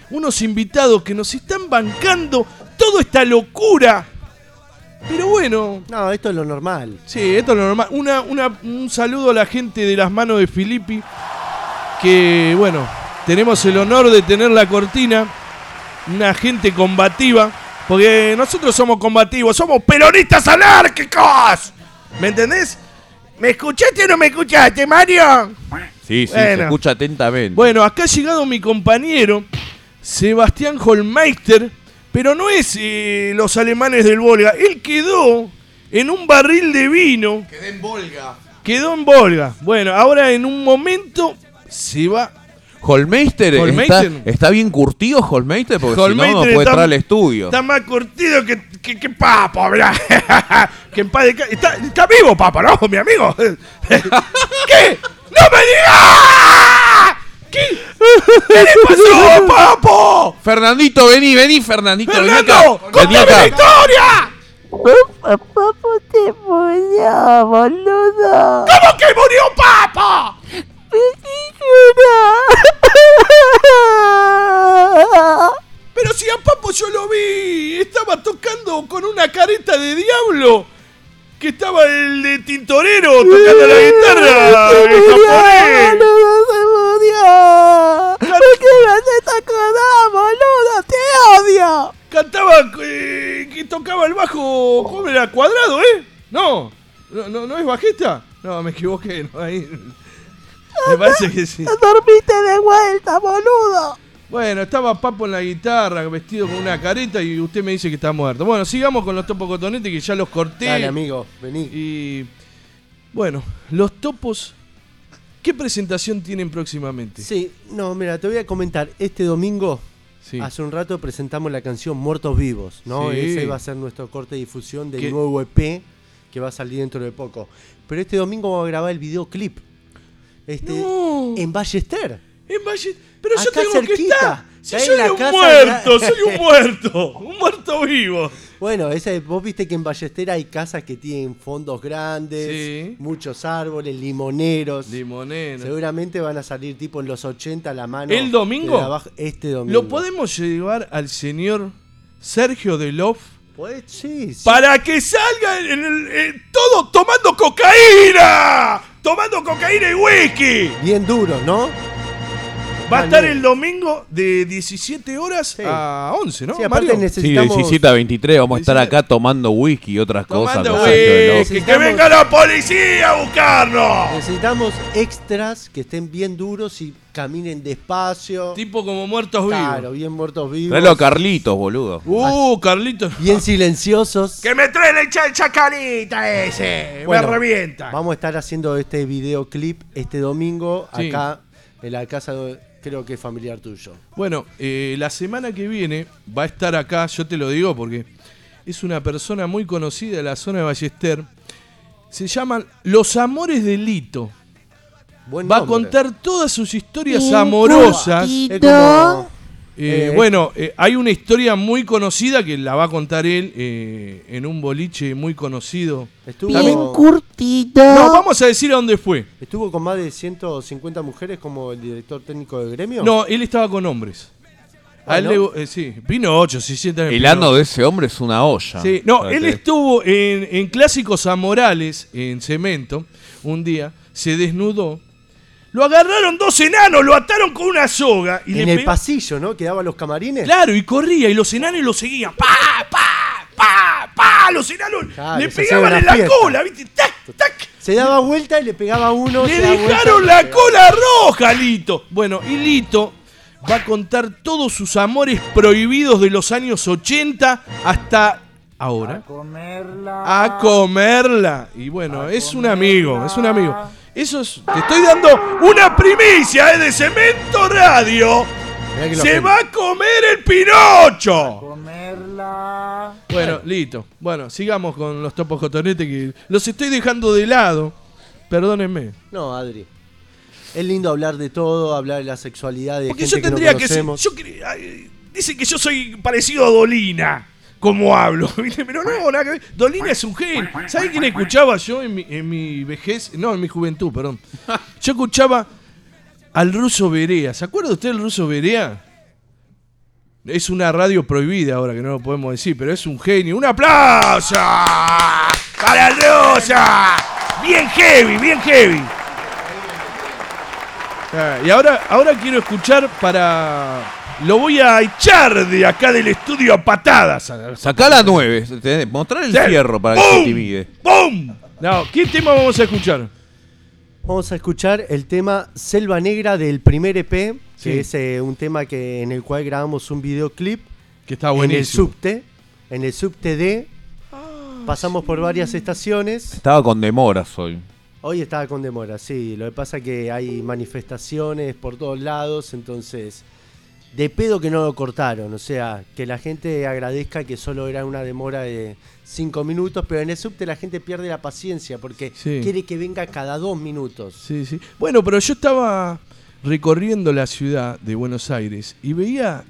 Unos invitados que nos están bancando toda esta locura. Pero bueno, No, esto es lo normal. Sí, esto es lo normal. Una, una- un saludo a la gente de las manos de Filippi. Que, bueno, tenemos el honor de tener la cortina. Una gente combativa. Porque nosotros somos combativos, somos peronistas anárquicos. ¿Me entendés? ¿Me escuchaste o no me escuchaste, Mario? Sí, sí, se Bueno. escucha atentamente. Bueno, acá ha llegado mi compañero, Sebastián Holmeister, pero no es eh, los alemanes del Volga. Él quedó en un barril de vino. Quedé en Volga. Quedó en Volga. Bueno, ahora en un momento se va. Holmeister, Holmeister. Está, está bien curtido Holmeister porque si no, no puede está- entrar al estudio. Está más curtido que, que, que Papo, mirá. [LAUGHS] que en paz desca- está, está vivo, Papo, ¿no, mi amigo? [LAUGHS] ¿Qué? ¡No me digas! ¿Qué? ¿Qué le pasó, Papo? Fernandito, vení, vení, Fernandito, vení acá. ¡Fernando! ¡Contame la historia! Papá, te murió, boludo. ¿Cómo que murió Papo? Pero si a Papo yo lo vi, estaba tocando con una careta de diablo. Que estaba el de Tintorero tocando la guitarra. [LAUGHS] japonés. boludo, se murió. ¿Por qué me haces acordar, boludo? ¡Te odio! Cantaba eh, que tocaba el bajo. ¿Cómo era? ¿Cuadrado, eh? No. ¿No, no, no es bajista? No, me equivoqué. No, ahí. Me parece que sí. [LAUGHS] Dormiste de vuelta, boludo. Bueno, estaba Papo en la guitarra, vestido con una careta y usted me dice que está muerto. Bueno, sigamos con los topos cotonetes que ya los corté. Dale, amigo, vení. Y bueno, los topos, ¿qué presentación tienen próximamente? Sí, no, mira, te voy a comentar. Este domingo, Sí. hace un rato presentamos la canción Muertos Vivos, ¿no? Sí. Ese va a ser nuestro corte de difusión del ¿Qué? nuevo EP que va a salir dentro de poco. Pero este domingo vamos a grabar el videoclip. Este, No. En Ballester. En Pero yo tengo que estar. Si soy un casa muerto, soy un [LAUGHS] muerto, un muerto vivo. Bueno, vos viste que en Ballester hay casas que tienen fondos grandes, Sí. muchos árboles, limoneros. Limonero. Seguramente van a salir tipo en los 80 a la mano. ¿El domingo? de abajo- este domingo. ¿Lo podemos llevar al señor Sergio Delof? Pues, sí, sí. Para que salga en el- en todo tomando cocaína. Tomando cocaína y whisky. Bien duro, ¿no? Va a estar el domingo de 17 horas Sí. a 11, ¿no? Sí, aparte Mario? Sí, necesitamos... 17 a 23 vamos a estar 17. acá tomando whisky y otras cosas. Tomando de whisky. Que venga la policía a buscarnos. Necesitamos extras que estén bien duros y caminen despacio. Tipo como muertos Claro, vivos. bien muertos vivos. Tráelo a Carlitos, boludo. Uh, Carlitos. Bien silenciosos. Que me trae la cha- chacarita ese. Bueno, me revienta. Vamos a estar haciendo este videoclip este domingo Sí. acá en la casa, de- creo que es familiar tuyo. Bueno, eh, la semana que viene va a estar acá, yo te lo digo porque es una persona muy conocida de la zona de Ballester. Se llaman Los Amores de Lito. Buen Va a contar todas sus historias amorosas. Es como- Eh, Eh, bueno, eh, hay una historia muy conocida que la va a contar él eh, en un boliche muy conocido. Estuvo, Bien curtido. No, vamos a decir a dónde fue. estuvo con más de 150 mujeres como el director técnico del gremio. No, él estaba con hombres. A Ah, él ¿no? le- eh, sí, vino 8, si sientan El ano de ese hombre es una olla. Sí, no, él estuvo en, en Clásicos Amorales, en Cemento, un día, se desnudó. Lo agarraron dos enanos, lo ataron con una soga y en le el pe- pasillo, ¿no? Que daba los camarines. Claro, y corría y los enanos lo seguían. ¡Pa, pa, pa, pa! palos, enanos. Claro, le pegaban en la fiesta. cola, ¿viste? ¡Tac, tac! Se daba vuelta y le pegaba a uno. Le vuelta dejaron la cola roja, a Lito. Bueno, y Lito va a contar todos sus amores prohibidos de los años 80 hasta ahora. A comerla. Y bueno, es un amigo, es un amigo. Eso es, te estoy dando una primicia, ¿eh? De Cemento Radio. Se va a comer el Pinocho. Bueno, listo. Bueno, sigamos con los topos cotonetes que los estoy dejando de lado. Perdónenme. No, Adri. Es lindo hablar de todo, hablar de la sexualidad de Porque gente yo que no tendría que ser. Yo dicen que yo soy parecido a Dolina. Como hablo. [LAUGHS] Pero no, nada que ver. Dolina es un genio. ¿Sabes quién escuchaba yo en mi, en mi vejez? No, en mi juventud, perdón. [LAUGHS] Yo escuchaba al ruso Berea. ¿Se acuerda usted del ruso Berea? Es una radio prohibida ahora que no lo podemos decir, pero es un genio. ¡Un aplauso! ¡Para el ruso! Bien heavy, bien heavy. Ah, y ahora, ahora quiero escuchar para. Lo voy a echar de acá del estudio a patadas. Sacá la 9. Mostrar el Sí. fierro para que se intimide. ¡Bum! No, ¿qué tema vamos a escuchar? Vamos a escuchar el tema Selva Negra del primer EP, que Sí. es eh, un tema que en el cual grabamos un videoclip. Que está En el buenísimo. subte, en el subte D. Pasamos por varias estaciones. Estaba con demoras hoy. Hoy estaba con demora, sí. Lo que pasa es que hay manifestaciones por todos lados, entonces de pedo que no lo cortaron. O sea, que la gente agradezca que solo era una demora de cinco minutos, pero en el subte la gente pierde la paciencia porque Sí. quiere que venga cada dos minutos. Sí, sí. Bueno, pero yo estaba recorriendo la ciudad de Buenos Aires y veía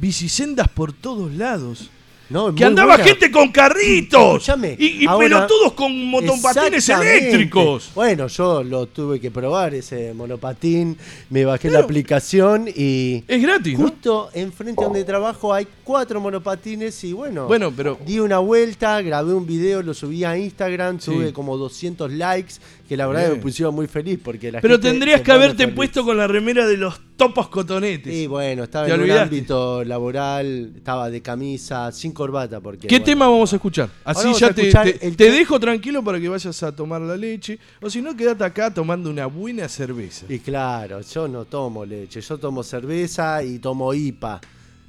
bicisendas por todos lados. No, que andaba buena. gente con carritos. Y y ahora- pelotudos con motopatines Exactamente. eléctricos. Bueno, yo lo tuve que probar ese monopatín, me bajé la aplicación y Es gratis, ¿no? justo enfrente donde trabajo hay cuatro monopatines y bueno, Bueno, pero di una vuelta, grabé un video, lo subí a Instagram, Sí. tuve como 200 likes, que la verdad Bien. me pusieron muy feliz porque la pero gente tendrías que haberte feliz. puesto con la remera de los topos cotonetes. Y bueno, estaba en un olvidaste. ámbito laboral, estaba de camisa, sin corbata porque ¿Qué bueno, tema vamos a escuchar? Así ya te, escuchar te- dejo tranquilo para que vayas a tomar la leche. O si no, quédate acá tomando una buena cerveza. Y claro, yo no tomo leche, yo tomo cerveza y tomo IPA.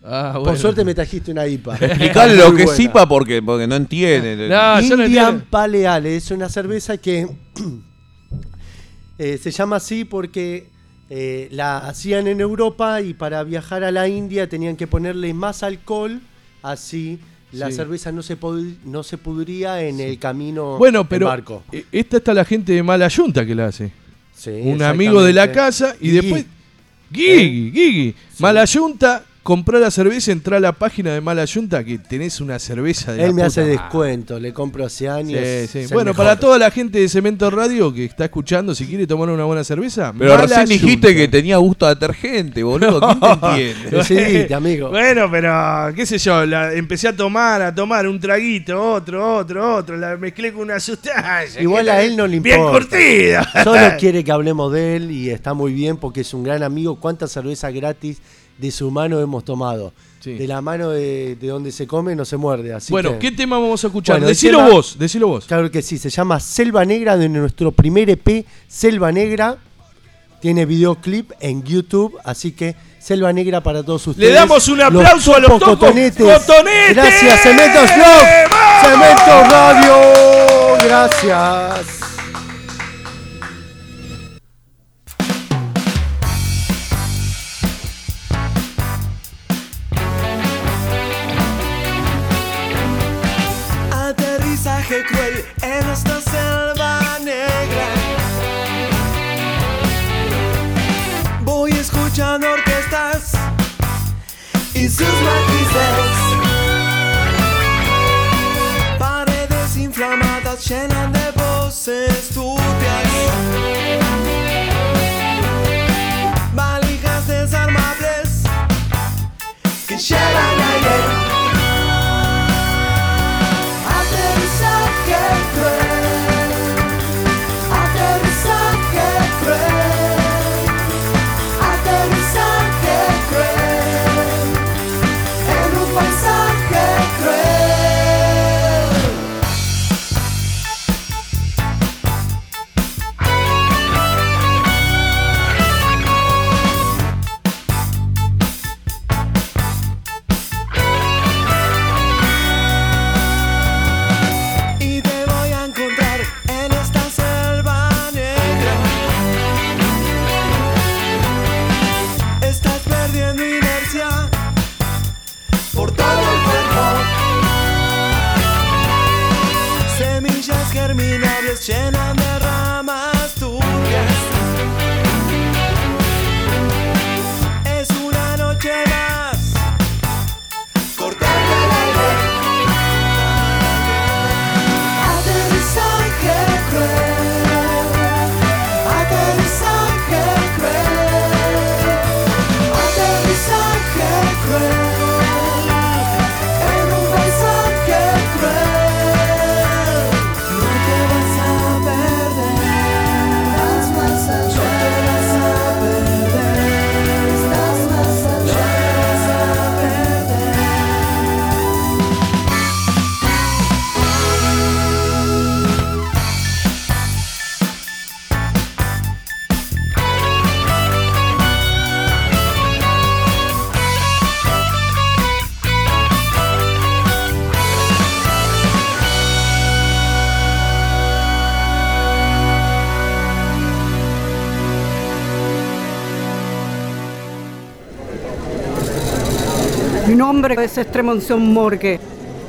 Ah, Por suerte me trajiste una IPA. [LAUGHS] Explicale lo que es buena. IPA porque, porque no entiende. No, yo no Indian entiendo. Pale Ale es una cerveza que [CLEARS THROAT] eh, se llama así porque eh, la hacían en Europa y para viajar a la India tenían que ponerle más alcohol, así la Sí. cerveza no se, no se pudría en el camino Bueno, en pero barco. eh, esta está la gente de Mala Yunta que la hace. Sí, Un amigo de la casa y Gigi. después. Gigi, Gigi. Mala Yunta, comprá la cerveza, entra a la página de Mala Yunta que tenés una cerveza de Él la me hace madre. descuento, le compro hace años. Sí, sí. Bueno, mejor. para toda la gente de Cemento Radio que está escuchando, si quiere tomar una buena cerveza, Pero Mala recién dijiste que tenía gusto a detergente, boludo. ¿Quién te [LAUGHS] entiende? Amigo. Bueno, pero qué sé yo, la- empecé a tomar, a tomar un traguito, otro, otro, otro, la mezclé con una sustancia. Igual a él no le Bien importa. curtida. Solo [LAUGHS] quiere que hablemos de él y está muy bien porque es un gran amigo. ¿Cuántas cervezas gratis de su mano hemos tomado? Sí. De la mano de, de donde se come no se muerde. Así Bueno, que- ¿qué tema vamos a escuchar? Bueno, decilo tema- vos, decilo vos. Claro que sí, se llama Selva Negra de nuestro primer EP, Selva Negra. Tiene videoclip en YouTube, así que Selva Negra para todos ustedes. damos un aplauso a los cotonetes. cotonetes. Gracias, Cementos. ¡Vamos! Cementos Radio. Gracias. Sus matices. Paredes inflamadas llenas de voces tuteas. Valijas desarmables que llevan Mi nombre es Estremonción Morgue.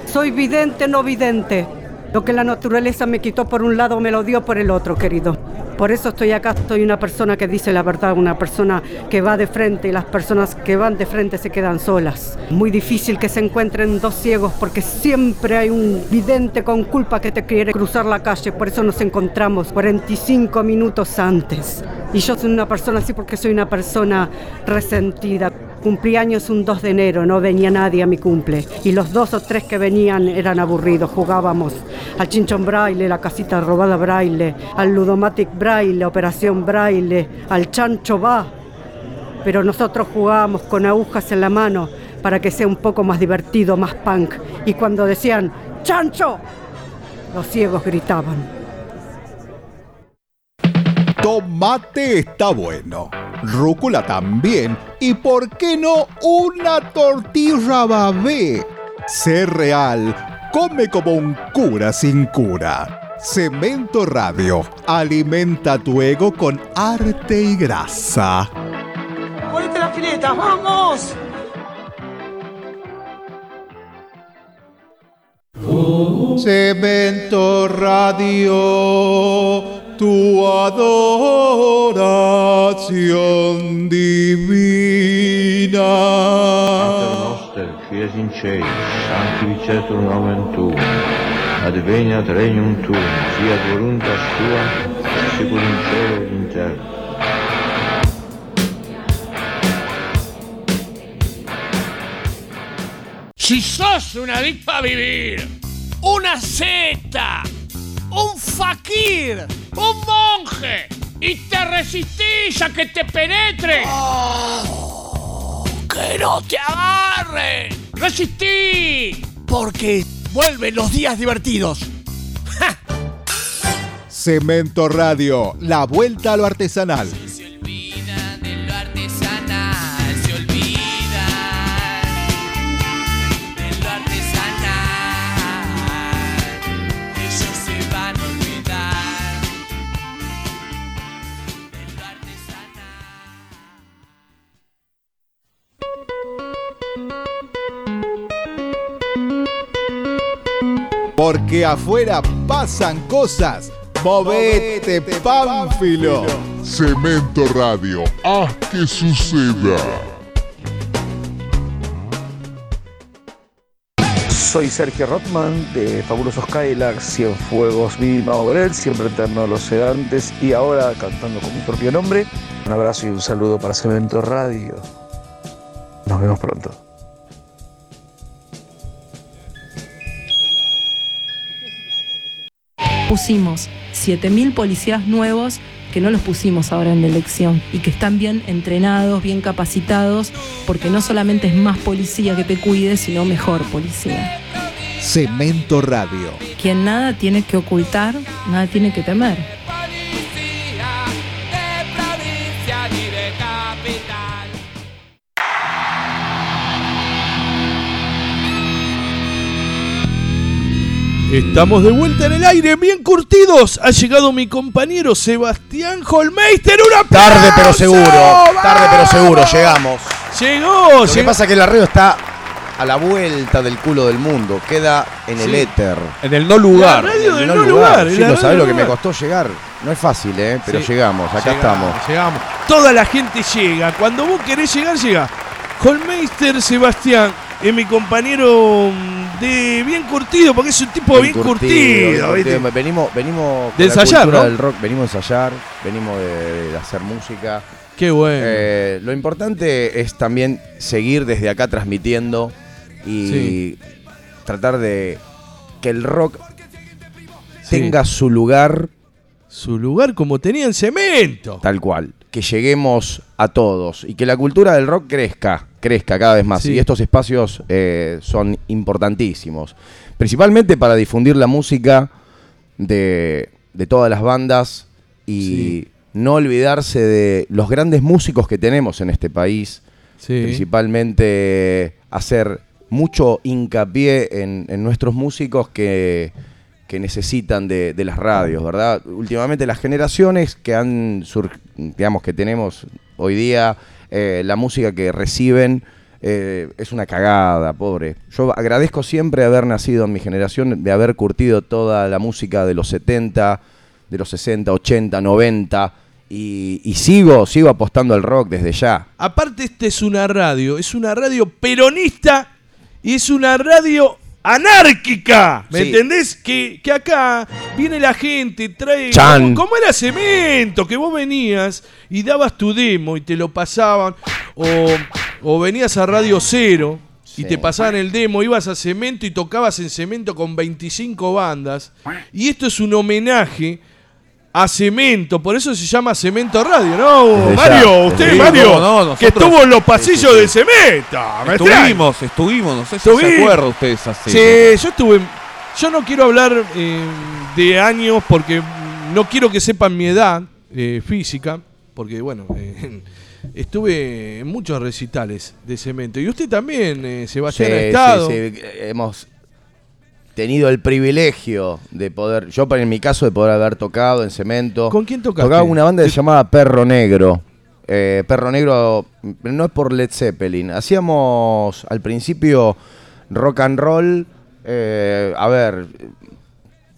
Soy vidente, no vidente. Lo que la naturaleza me quitó por un lado me lo dio por el otro, querido. Por eso estoy acá, soy una persona que dice la verdad, una persona que va de frente y las personas que van de frente se quedan solas. Muy difícil que se encuentren dos ciegos porque siempre hay un vidente con culpa que te quiere cruzar la calle, por eso nos encontramos 45 minutos antes. Y yo soy una persona así porque soy una persona resentida. Cumplí años un 2 de enero, no venía nadie a mi cumple. Y los dos o tres que venían eran aburridos. Jugábamos al chinchón braille, la casita robada braille, al ludomatic braille, operación braille, al chancho va. Pero nosotros jugábamos con agujas en la mano para que sea un poco más divertido, más punk. Y cuando decían ¡Chancho! Los ciegos gritaban. Tomate está bueno. Rúcula también. Y por qué no una tortilla babé. Sé real. Come como un cura sin cura. Cemento Radio. Alimenta tu ego con arte y grasa. ¡Ponete las filetas, vamos! Cemento Radio, tu adoración divina. Noster, qui es in cieli, sanctificetur nomen tuum, adveniat regnum tuum, fiat voluntas tua, sicur in cielo et in terra. Si sos un adicto a vivir, una seta, un fakir, un monje y te resistís a que te penetre, que no te agarren, resistí, porque vuelven los días divertidos. Cemento Radio, la vuelta a lo artesanal. Porque afuera pasan cosas. Movete, Pánfilo. Cemento Radio, haz que suceda. Soy Sergio Rotman de Fabulosos Cadillacs, Cienfuegos, Vilma Obrel, siempre eterno los sedantes y ahora cantando con mi propio nombre. Un abrazo y un saludo para Cemento Radio. Nos vemos pronto. Pusimos 7.000 policías nuevos que no los pusimos ahora en la elección y que están bien entrenados, bien capacitados, porque no solamente es más policía que te cuide, sino mejor policía. Cemento Radio. Quien nada tiene que ocultar, nada tiene que temer. Estamos de vuelta en el aire, bien curtidos. Ha llegado mi compañero Sebastián Holmeister. ¡Una Tarde pero seguro, tarde pero seguro, llegamos. Llegó, Lo que llegó. pasa es que la radio está a la vuelta del culo del mundo, queda en el Sí. éter. En el no lugar. La radio En el del no lugar, Sí, la no radio sabés lo del que me lugar. costó llegar. No es fácil, ¿eh? Pero Sí. llegamos, acá Llegamos, estamos. Llegamos. Toda la gente llega. Cuando vos querés llegar, llega. Holmeister Sebastián es mi compañero mm, de bien curtido, porque es un tipo bien, curtido. curtido. Venimos, venimos De ensayar, ¿no? del rock, venimos a ensayar, venimos de, de hacer música. Qué bueno. Eh, lo importante es también seguir desde acá transmitiendo y Sí. tratar de que el rock Sí. tenga su lugar. Su lugar como tenía en cemento. Tal cual. Que lleguemos a todos y que la cultura del rock crezca, crezca cada vez más. Sí. Y estos espacios eh, son importantísimos. Principalmente para difundir la música de, de todas las bandas y Sí. no olvidarse de los grandes músicos que tenemos en este país. Sí. Principalmente hacer mucho hincapié en, en nuestros músicos que, que necesitan de, de las radios, ¿verdad? Últimamente las generaciones que han sur- digamos que tenemos hoy día, eh, la música que reciben eh, es una cagada, pobre. Yo agradezco siempre haber nacido en mi generación, de haber curtido toda la música de los 70, de los 60, 80, 90. Y, y sigo, sigo apostando al rock desde ya. Aparte, esta es una radio, es una radio peronista y es una radio anárquica. ¿Me Sí. entendés? Que, que acá viene la gente, trae. Chan. Como, como era cemento, que vos venías y dabas tu demo y te lo pasaban. O, o venías a Radio Cero. Y te pasaban el demo, ibas a Cemento y tocabas en Cemento con 25 bandas. Y esto es un homenaje a Cemento, por eso se llama Cemento Radio, ¿no? Desde Mario, ya, usted, Mario, No, no, nosotros- que estuvo en los pasillos Sí, de Cemento. Estuvimos, estuvimos, no sé si se acuerdan ustedes así. Sí, yo estuve. Yo no quiero hablar eh, de años porque no quiero que sepan mi edad eh, física, porque bueno, [LAUGHS] eh, estuve en muchos recitales de cemento. Y usted también, eh, Sebastián, ha estado. sí, sí. Hemos tenido el privilegio de poder, yo en mi caso, de poder haber tocado en cemento. ¿Con quién tocaste? Tocaba una banda que se llamaba Perro Negro. Eh, Perro Negro no es por Led Zeppelin. Hacíamos al principio rock and roll, eh, a ver,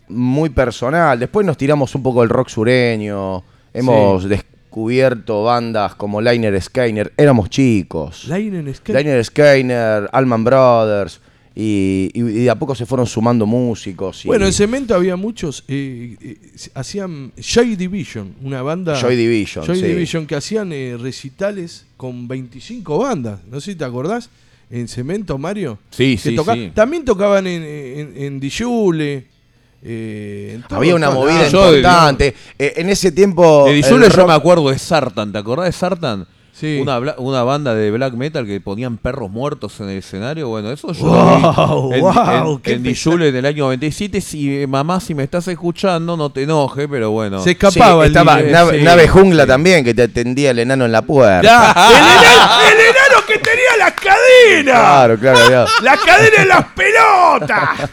muy personal. Después nos tiramos un poco el rock sureño. Hemos Sí. descubierto bandas como Liner Skyner. Éramos chicos. Liner Sky- Liner Skyner, Allman Brothers. Y, de a poco se fueron sumando músicos. y- Bueno, en Cemento había muchos, eh, eh, hacían Joy Division, una banda... Joy Division, Joy sí. Division, que hacían eh, recitales con 25 bandas, no sé si te acordás, en Cemento, Mario. Sí, sí, toca- sí. También tocaban en, en, en Dijule, eh, Había una movida Ah, yo- importante. Eh, en ese tiempo. De el Dijule yo me acuerdo de Sartan, ¿te acordás de Sartan? Sí. Una, bla- una banda de black metal que ponían perros muertos en el escenario. Bueno, eso yo Wow, vi en, wow, en- qué en Dijule en el año 97. Si, eh, mamá, si me estás escuchando, no te enojes, pero bueno. Sí, estaba nave, Sí, nave sí. jungla también, que te atendía el enano en la puerta. [LAUGHS] El, enano, el enano que tenía las cadenas. Claro, claro, ya. Las cadenas en las pelotas.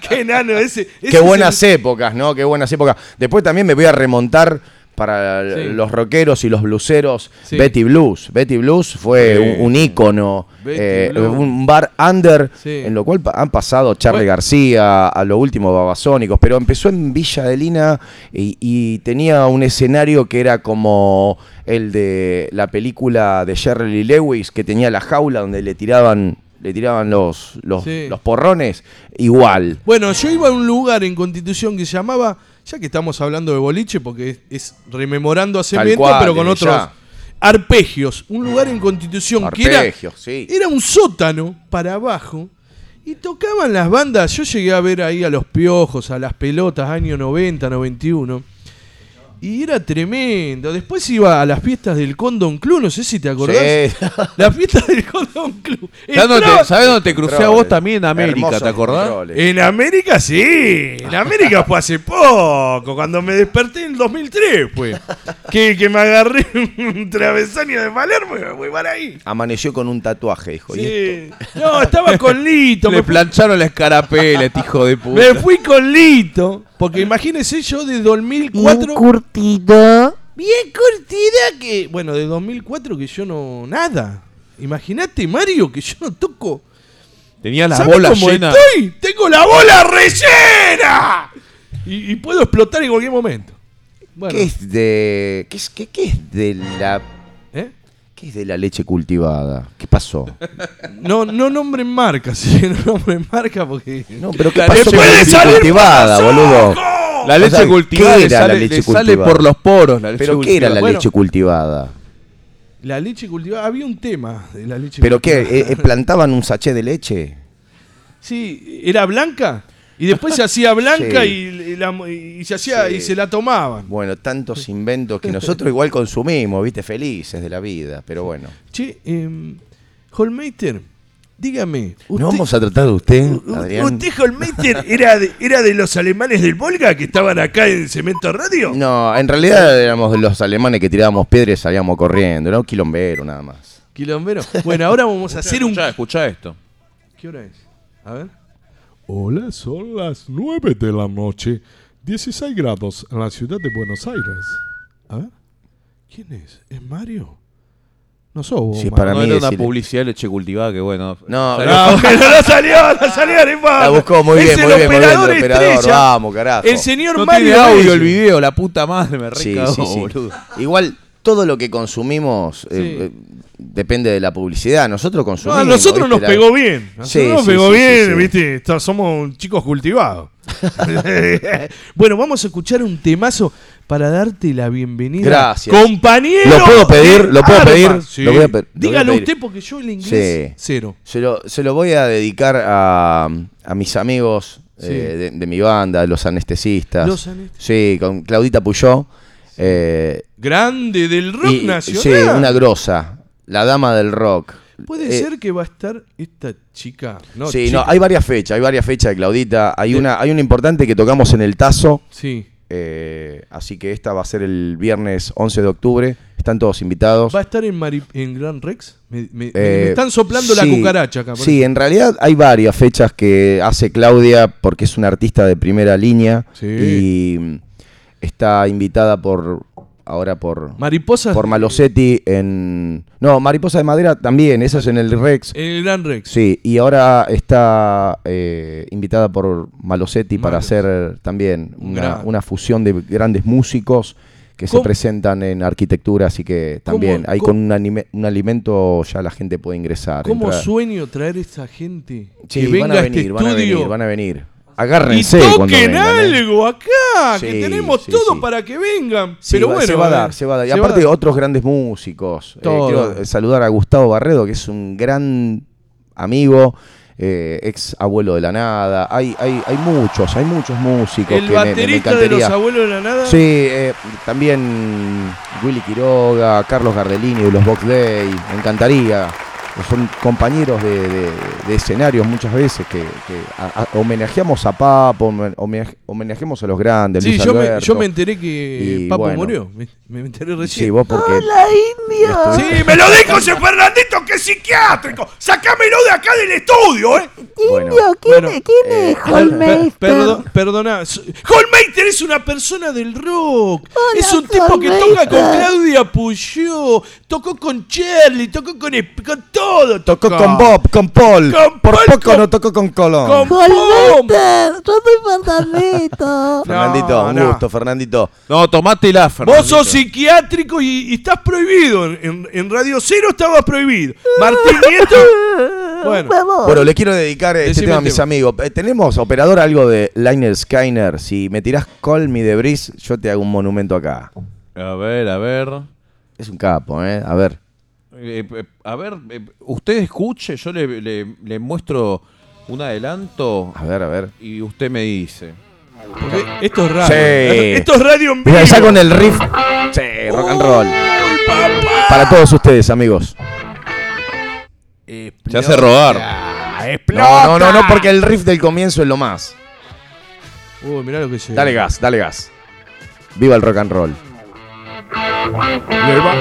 [LAUGHS] Qué enano ese. ese Qué es buenas épocas, ¿no? Qué buenas épocas. Después también me voy a remontar para Sí. los rockeros y los bluseros. Sí. Betty Blues. Betty Blues fue Sí. un, un ícono. Eh, un bar under en lo cual han pasado Charlie Bueno. García, a lo último Babasónicos, pero empezó en Villa Adelina y, y tenía un escenario que era como el de la película de Shirley Lewis, que tenía la jaula donde le tiraban, le tiraban los, los porrones, igual. Bueno, yo iba a un lugar en Constitución que se llamaba, ya que estamos hablando de boliche, porque es, es rememorando a Cemento, cual, pero con otros ya. arpegios. Un lugar en Constitución que era, Arpegios, sí. era un sótano para abajo. Y tocaban las bandas, yo llegué a ver ahí a los piojos, a las pelotas, año 90, 91. Y era tremendo. Después iba a las fiestas del Condon Club, no sé si te acordás. Sí. [LAUGHS] Las fiestas del Condon Club. ¿Sabés dónde, Entraba- ¿sabés dónde te crucé a vos también en América? Hermosos ¿Te acordás? controles. En América sí, en América fue hace poco, cuando me desperté en el 2003 fue. Que, que me agarré un travesaño de Palermo y me fui para ahí. Amaneció con un tatuaje, dijo. ¿y esto? Sí. No, estaba con Lito. [LAUGHS] Le Me, fui- plancharon la escarapela, este hijo de puta. me fui con Lito, porque imagínense yo de 2004... curtida. Bien curtida que... Bueno, de 2004 que yo no... Nada. Imagínate, Mario, que yo no toco... Tenía las ¿Sabes bolas cómo llenas. estoy? ¡Tengo la bola rellena! Y, y puedo explotar en cualquier momento. Bueno, ¿Qué es de. ¿Qué es, qué, qué es de la. ¿Qué ¿Qué es de la leche cultivada? ¿Qué pasó? No, no nombren marcas, [LAUGHS] sí, no nombren marca porque. No, pero ¿qué La pasó leche con la leche salir cultivada, boludo? La leche O sea, cultivada ¿qué era sale- la leche le sale cultivada? por los poros la leche ¿Pero qué era la cultivada. leche cultivada? La leche cultivada. Había un tema de la leche ¿Pero qué? cultivada. eh, eh, ¿Plantaban un sachet de leche? Sí, era blanca. Y después se hacía blanca Sí. y, y la- y se hacía Sí. y se la tomaban. Bueno, tantos inventos que nosotros igual consumimos, viste, felices de la vida, pero bueno. Che, eh, Holmeister, dígame. ¿No vamos a tratar de usted, Adrián? ¿Usted, Holmeister, era de, era de los alemanes del Volga que estaban acá en Cemento Radio? No, en realidad éramos de los alemanes que tirábamos piedras y salíamos corriendo, era un quilombero nada más. Quilombero. Bueno, ahora vamos a hacer un. Escuchá, escuchá esto. ¿Qué hora es? A ver. Hola, son las 9 de la noche, 16 grados en la ciudad de Buenos Aires. A ver. ¿Quién es? ¿Es Mario? No sos vos, Sí, para no mí era una decirle- publicidad de leche cultivada que bueno. No, salió- No, pero [LAUGHS] no salió, no salió, no importa. La buscó muy Es bien, muy bien, muy bien, el operador operador, estrella, vamos, carajo. El señor no Mario tiene audio el video, la puta madre me Sí, recagó, sí, sí. boludo. Igual todo lo que consumimos eh, eh, depende de la publicidad. Nosotros No, consumimos. a nosotros nos La- pegó bien. Sí, nosotros nos sí, pegó sí, bien. ¿viste? Somos chicos cultivados. [LAUGHS] bueno, vamos a escuchar un temazo para darte la bienvenida. Gracias. Compañero. ¿Lo puedo pedir? ¿Lo puedo pedir? Lo voy a pe- lo voy a Dígalo pedir. usted porque yo el inglés Sí. cero. Se lo, se lo voy a dedicar a, a mis amigos eh, de, de mi banda, los anestesistas. Los anestesistas. Sí, con Claudita Puyó. eh, Grande del rock y- nacional. Sí, una grosa. La dama del rock. Puede Eh, ser que va a estar esta chica. No, sí, chica. no, hay varias fechas, hay varias fechas de Claudita. Hay una, hay una importante que tocamos en el Tazo. Sí. eh, así que esta va a ser el viernes 11 de octubre. Están todos invitados. ¿Va a estar en, Mari- en Gran Rex? Me, Eh, me están soplando la cucaracha acá. Sí, eso. en realidad hay varias fechas que hace Claudia porque es una artista de primera línea Sí. y mm, está invitada por ahora por Mariposas. por Malosetti en no Mariposa de Madera también, esa es en el Rex. En el Gran Rex. Sí, y ahora está eh, invitada por Malosetti para hacer también una, una fusión de grandes músicos que se presentan en arquitectura, así que también ¿Cómo- ahí cómo- con un, anime- un alimento ya la gente puede ingresar. ¿Cómo entrar. sueño traer esa gente Sí, que venga van a a venir, este van a venir, van a venir. Y Agárrense cuando toquen vengan, ¿eh? algo acá, que tenemos sí, todo sí. para que vengan. Pero va- bueno, se va a dar, se va a dar. Y aparte dar. otros grandes músicos. Eh, quiero saludar a Gustavo Barredo, que es un gran amigo, eh, ex abuelo de la nada. Hay, hay, hay muchos, hay muchos músicos El que me- me, me baterista de los abuelos de la nada. Sí, eh, también Willy Quiroga, Carlos Gardellini de los Box Day, me encantaría. Son compañeros de, de- de escenarios muchas veces que, que a- a- homenajeamos a Papo, homen- homenaj- homenajeamos a los grandes. Sí, Luis yo me, Alberto. yo me enteré que Y Papo bueno. murió. Me, me enteré recién. Sí, vos porque. ¡La India! Sí, me lo dijo ese Fernandito que es psiquiátrico. Sácamelo de acá del estudio, ¿eh? Bueno, Indio, ¿quién, bueno, es, quién eh, es Holmeister? Perdón, perdona. Holmeister es una persona del rock. Hola, es un tipo que toca con Claudia Puyó, tocó con Charlie, tocó con, con todo. Tocó con Bob, con Paul. Con Por Paul, poco con- no tocó con Colón. con. Holmeister, yo soy Fernandito. [LAUGHS] Fernandito, No, un no. gusto, Fernandito. No, tomátela, Vos Fernandito. sos psiquiátrico y, y estás prohibido. En, en- en Radio Cero estabas prohibido. Martín Nieto. [LAUGHS] Bueno, Vamos. Bueno, le quiero dedicar este Decime tema a el mis tema. amigos. Eh, tenemos, operador, algo de Liner Skyner. Si me tirás Call Me de Breeze, yo te hago un monumento acá. A ver, a ver. Es un capo, ¿eh? A ver. Eh, eh, a ver, eh, usted escuche, yo le, le- le muestro un adelanto A ver, a ver. y usted me dice. porque esto es radio. Sí. [LAUGHS] Esto es radio en vivo. Mira, ya con el riff. Sí, rock and roll. Para todos ustedes, amigos. Se hace rogar. No, no, no, no, porque el riff del comienzo es lo más. Uy, mirá lo que se. Dale gas, dale gas. Viva el rock and roll. 어, 열받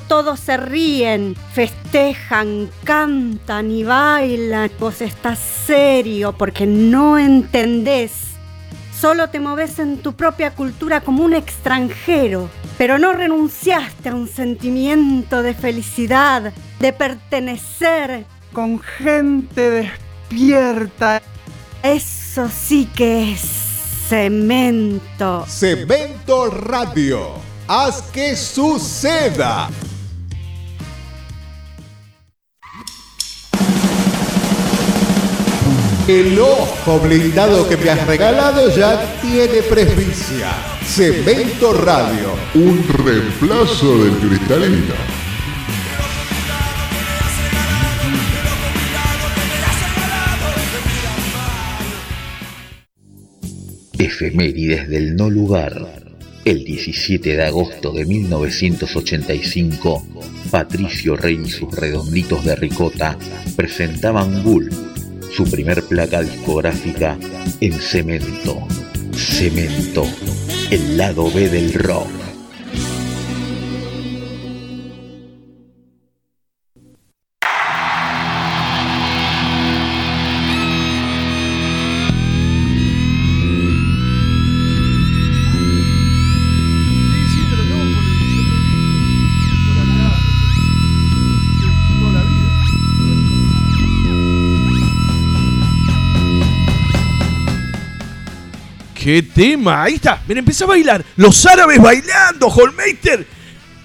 todos se ríen, festejan, cantan y bailan, vos estás serio porque no entendés. Solo te moves en tu propia cultura como un extranjero, pero no renunciaste a un sentimiento de felicidad, de pertenecer con gente despierta. Eso sí que es cemento. Cemento Radio. Haz que suceda. El ojo blindado que me has regalado ya tiene presbicia. Cemento Radio. Un reemplazo del cristalino. Efemérides del no lugar. El 17 de agosto de 1985, Patricio Rey y sus redonditos de ricota presentaban Bull, su primer placa discográfica en cemento. Cemento, el lado B del rock. ¡Qué tema! Ahí está. Mira, empecé a bailar. Los árabes bailando. Holmeister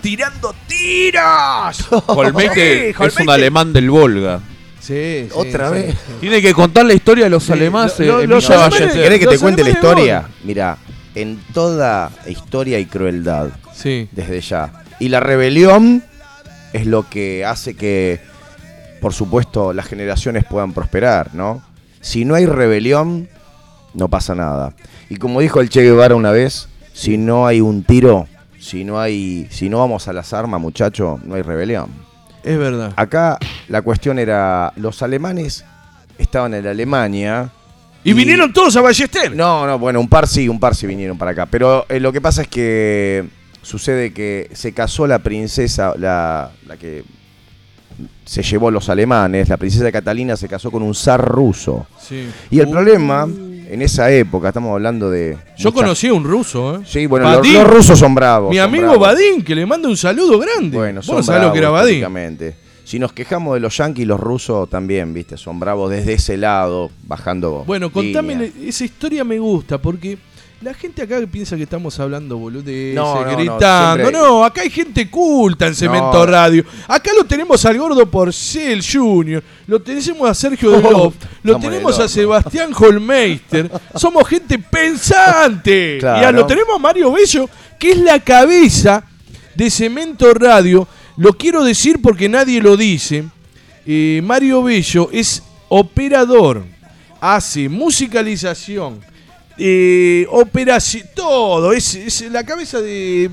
tirando tiros. [LAUGHS] Holmeister Sí, es Holmeister. un alemán del Volga. Sí, sí, Otra sí. vez. Tiene que contar la historia de los alemanes Lo- en los Villa alemanes- Ballester. ¿Querés que te cuente la historia? Mira, en toda historia y crueldad. Desde ya. Y la rebelión es lo que hace que, por supuesto, las generaciones puedan prosperar, ¿no? Si no hay rebelión, no pasa nada. Y como dijo el Che Guevara una vez, si no hay un tiro, si no hay, si no vamos a las armas, muchacho, no hay rebelión. Es verdad. Acá la cuestión era, los alemanes estaban en Alemania. Y vinieron todos a Ballester. No, no, bueno, un par sí, un par sí vinieron para acá. Pero eh, lo que pasa es que sucede que se casó la princesa, la, la que se llevó los alemanes, la princesa Catalina se casó con un zar ruso. Sí. Y el problema, en esa época, estamos hablando de... Yo mucha- conocí a un ruso, ¿eh? Sí, bueno, los, rusos son bravos. Mi son amigo bravos. Badín, que le manda un saludo grande. Bueno, son lo que era Badín. Si nos quejamos de los yanquis, los rusos también, viste, son bravos desde ese lado, bajando. Bueno, contame, esa historia me gusta porque la gente acá piensa que estamos hablando boludeces, No, no, no, gritando. No, siempre- acá hay gente culta en Cemento No. Radio. Acá lo tenemos al gordo Porcel Jr., lo tenemos a Sergio Oh, Delof, lo tenemos a Sebastián Holmeister. Somos gente pensante. Claro. [LAUGHS] Y a lo tenemos a Mario Bello, que es la cabeza de Cemento Radio. Lo quiero decir porque nadie lo dice. Eh, Mario Bello es operador, hace musicalización, eh, operación, todo. Es, es la cabeza de.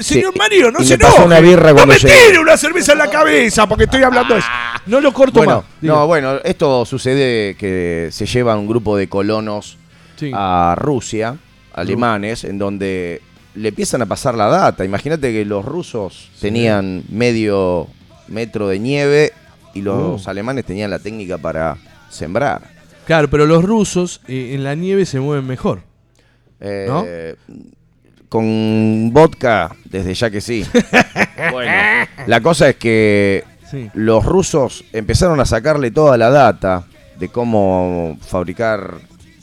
Señor Sí, Mario, no se enoje. una birra no me tire una cerveza en la cabeza porque estoy hablando de eso. No lo corto Bueno, más. No, bueno, esto sucede que se lleva un grupo de colonos Sí. a Rusia, alemanes, en donde le empiezan a pasar la data. Imagínate que los rusos tenían medio metro de nieve y los Uh. alemanes tenían la técnica para sembrar. Claro, pero los rusos eh, en la nieve se mueven mejor. Eh, Con vodka, desde ya que sí. [LAUGHS] bueno, la cosa es que Sí. los rusos empezaron a sacarle toda la data de cómo fabricar,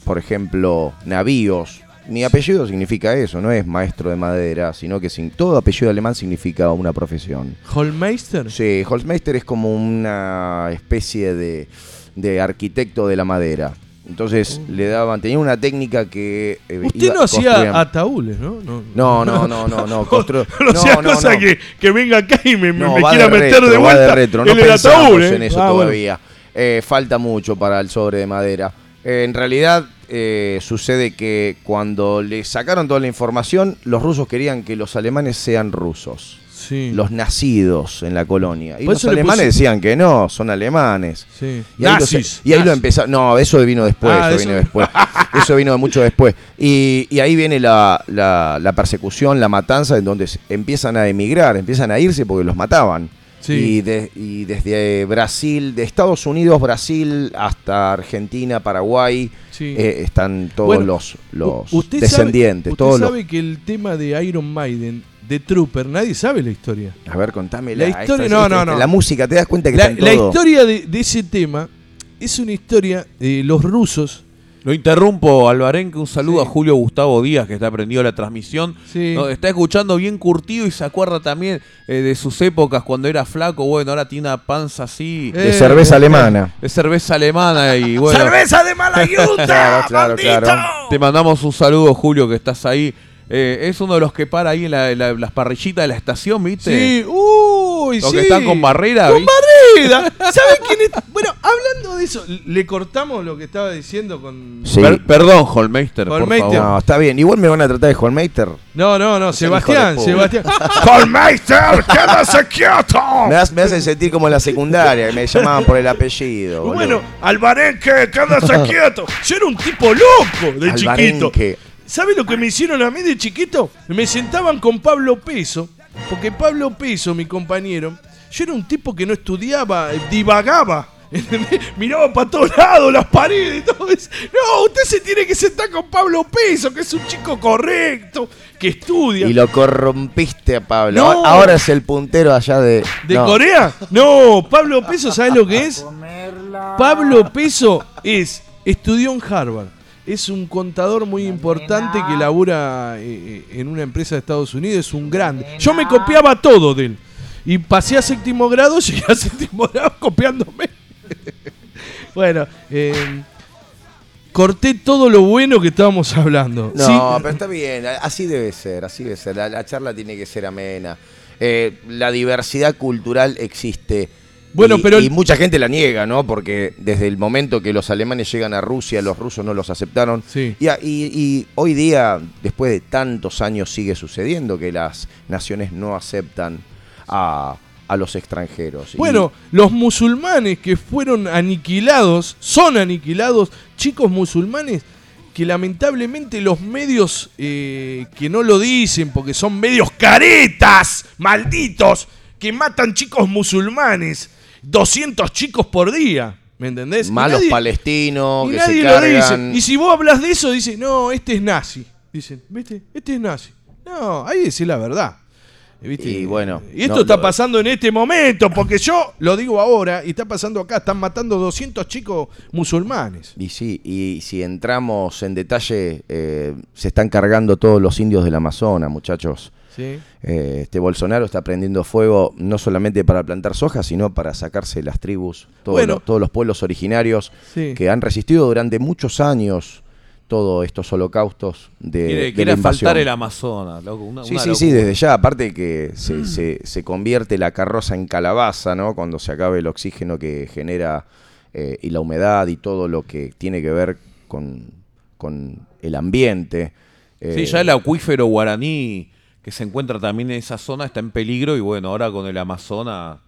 por ejemplo, navíos. Mi apellido significa eso, no es maestro de madera, sino que sin, todo apellido alemán significa una profesión. ¿Holmeister? Sí, Holzmeister es como una especie de, de arquitecto de la madera. Entonces le daban, tenía una técnica que... eh, Usted iba- no hacía construían- ataúdes, ¿no? No, No, no, no, no, no, [LAUGHS] constru- no, no, no, cosa no. Que, que venga acá y me, me- va quiera de meter retro, de va vuelta de retro. No el ataúd, ¿eh? en eso Ah, bueno. todavía. Eh, falta mucho para el sobre de madera. Eh, en realidad eh, sucede que cuando le sacaron toda la información, los rusos querían que los alemanes sean rusos. Sí. los nacidos en la colonia. Y Por los alemanes decían que no, son alemanes. Sí. Y ahí, y lo Nazis. empezaron. No, eso vino después. Ah, eso eso- vino después. [LAUGHS] eso vino mucho después. Y, y ahí viene la, la- la persecución, la matanza, en donde empiezan a emigrar, empiezan a irse porque los mataban. Sí. Y, de- y desde Brasil, de Estados Unidos, Brasil, hasta Argentina, Paraguay, Sí. eh, están todos Bueno, los, usted descendientes. Sabe, todos usted los- sabe que el tema de Iron Maiden, de Trooper, nadie sabe la historia. A ver, contame La la historia, esta- no, esta- no, esta- no. La música, te das cuenta que La, está en la todo. historia de, de ese tema es una historia de los rusos. Lo interrumpo, Alvarenque, un saludo a Julio Gustavo Díaz, que está prendido la transmisión. Sí. No, está escuchando bien curtido y se acuerda también eh, de sus épocas cuando era flaco. Bueno, ahora tiene una panza así. De cerveza alemana. De cerveza alemana y [LAUGHS] bueno. ¡Cerveza de mala [LAUGHS] yuta! Claro, claro, claro. Te mandamos un saludo, Julio, que estás ahí. Eh, es uno de los que para ahí en, la- la- las parrillitas de la estación, ¿viste? Sí, uy, Los sí. que están con barrera, Con ¿viste? barrera. [LAUGHS] ¿Sabe quién es? Bueno, hablando de eso, le cortamos lo que estaba diciendo con. Sí. Per- perdón, Holmeister, por Holmeister. favor. No, está bien. Igual me van a tratar de Holmeister. No, no, no, Ese Sebastián, hijo de Sebastián. puta. [LAUGHS] ¡Holmeister, quédase quieto! Me, has- me hacen [LAUGHS] sentir como en la secundaria, que me llamaban por el apellido. boludo. Bueno, Albarenque, quédase quieto. Yo era un tipo loco de chiquito. Albarenque. ¿Sabe lo que me hicieron a mí de chiquito? Me sentaban con Pablo Peso, porque Pablo Peso, mi compañero, yo era un tipo que no estudiaba, eh, divagaba. [LAUGHS] Miraba para todos lados, las paredes y todo eso. No, usted se tiene que sentar con Pablo Peso, que es un chico correcto, que estudia. Y lo corrompiste a Pablo. No. Ahora es el puntero allá de. ¿De no. Corea? No, Pablo Peso, ¿sabes lo que es? [LAUGHS] Pablo Peso es, estudió en Harvard. Es un contador muy importante que labura eh, en una empresa de Estados Unidos. Es un grande. Yo me copiaba todo de él. Y pasé a séptimo grado, [LAUGHS] llegué a séptimo grado copiándome. [LAUGHS] bueno, eh, corté todo lo bueno que estábamos hablando. No, ¿sí? pero está bien, así debe ser, así debe ser. La, la charla tiene que ser amena. Eh, la diversidad cultural existe. Bueno, y, pero y mucha gente la niega, ¿no? Porque desde el momento que los alemanes llegan a Rusia, los rusos no los aceptaron. Sí. Y, y- hoy día, después de tantos años, sigue sucediendo que las naciones no aceptan a, a los extranjeros. Bueno, los musulmanes que fueron aniquilados, son aniquilados, chicos musulmanes que lamentablemente los medios eh, que no lo dicen porque son medios caretas, malditos, que matan chicos musulmanes, 200 chicos por día, ¿me entendés? Malos nadie- palestinos y que nadie se lo dice. Y si vos hablas de eso, dicen, no, este es nazi. Dicen, ¿viste? Este es nazi. No, ahí decís la verdad. ¿Viste? Y bueno, Y esto no, está lo- pasando en este momento, porque yo lo digo ahora, y está pasando acá, están matando 200 chicos musulmanes. Y sí, y si entramos en detalle, eh, se están cargando todos los indios del Amazonas, muchachos. Sí. Eh, este Bolsonaro está prendiendo fuego no solamente para plantar soja, sino para sacarse las tribus, Bueno. los, todos los pueblos originarios Sí. que han resistido durante muchos años todos estos holocaustos de, Quiere, de quiere la invasión. faltar el Amazonas, loco. Una, Sí, una sí, locura. sí, desde ya, aparte que se, se- se convierte la carroza en calabaza, ¿no? Cuando se acabe el oxígeno que genera eh, y la humedad y todo lo que tiene que ver con, con el ambiente. Sí, Eh, ya el acuífero guaraní que se encuentra también en esa zona está en peligro y bueno, ahora con el Amazonas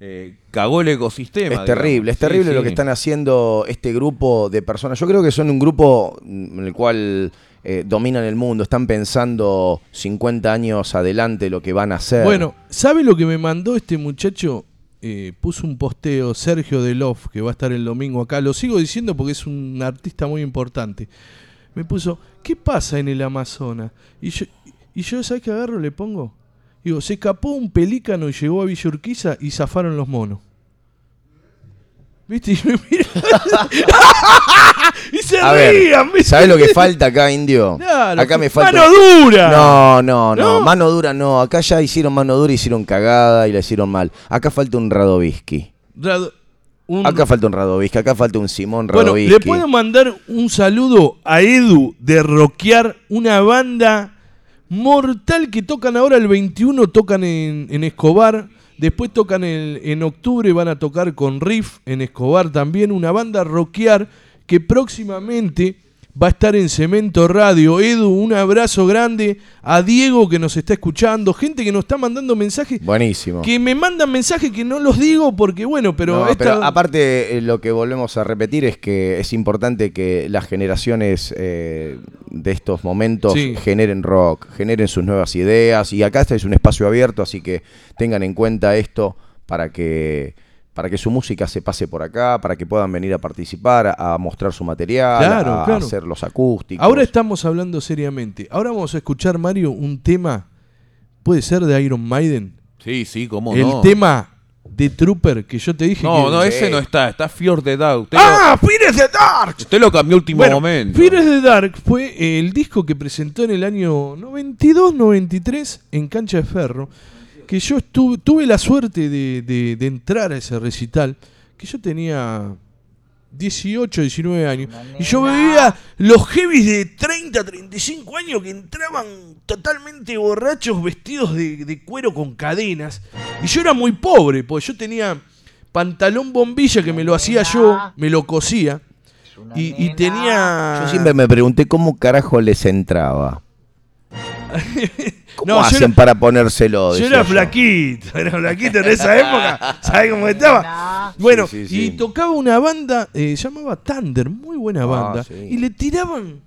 eh, cagó el ecosistema. Es digamos. terrible, es Sí, terrible lo sí. que están haciendo este grupo de personas. Yo creo que son un grupo en el cual eh, dominan el mundo, están pensando 50 años adelante lo que van a hacer. Bueno, ¿sabe lo que me mandó este muchacho? Eh, puso un posteo, Sergio Delof, que va a estar el domingo acá. Lo sigo diciendo porque es un artista muy importante. Me puso, ¿qué pasa en el Amazonas? Y yo, y yo ¿sabes qué agarro? Le pongo. Digo, se escapó un pelícano y llegó a Villa Urquiza y zafaron los monos. ¿Viste? Y me mira- [LAUGHS] y se A ver, rían, ¿viste? ¿sabes lo que falta acá, indio? Claro, acá me falta. ¡Mano dura! No, no, no, ¿No? Mano dura no. Acá ya hicieron mano dura, hicieron cagada y la hicieron mal. Acá falta un Radovisky. Rado- un- Acá falta un Radovisky, acá falta un Simón Bueno, Radovisky. le puedo mandar un saludo a Edu de Rockear, una banda mortal que tocan ahora el 21, tocan en, en Escobar, después tocan el- en octubre, van a tocar con Riff en Escobar también, una banda Rockear que próximamente va a estar en Cemento Radio. Edu, un abrazo grande a Diego que nos está escuchando, gente que nos está mandando mensajes. Buenísimo. Que me mandan mensajes que no los digo porque, bueno, pero, No, esta- pero aparte eh, lo que volvemos a repetir es que es importante que las generaciones eh, de estos momentos Sí. generen rock, generen sus nuevas ideas y acá este es un espacio abierto, así que tengan en cuenta esto para que para que su música se pase por acá, para que puedan venir a participar, a, mostrar su material, Claro, a, claro. hacer los acústicos. Ahora estamos hablando seriamente. Ahora vamos a escuchar, Mario, un tema, puede ser de Iron Maiden. Sí, sí, cómo El no. tema de Trooper que yo te dije No, que... no, ese no está, está Fear the Dark. Usted ¡Ah! ¡Fear is the Dark! lo, usted lo cambió último Bueno, momento. Fear is the Dark fue el disco que presentó en el año 92-93 en Cancha de Ferro. Que yo estuve, tuve la suerte de, de- de entrar a ese recital. Que yo tenía 18, 19 años. Y yo veía los heavies de 30, 35 años que entraban totalmente borrachos, vestidos de, de cuero con cadenas. Y yo era muy pobre, porque yo tenía pantalón bombilla que me lo hacía yo, me lo cosía. Y, y tenía. Yo siempre me pregunté cómo carajo les entraba. [LAUGHS] ¿Cómo No, hacen era- para ponérselo? Yo era flaquito, era flaquito en esa época. [LAUGHS] ¿Sabes cómo estaba? Bueno, Sí, sí, y sí. tocaba una banda, eh, llamaba Thunder, muy buena Ah, banda. sí. Y le tiraban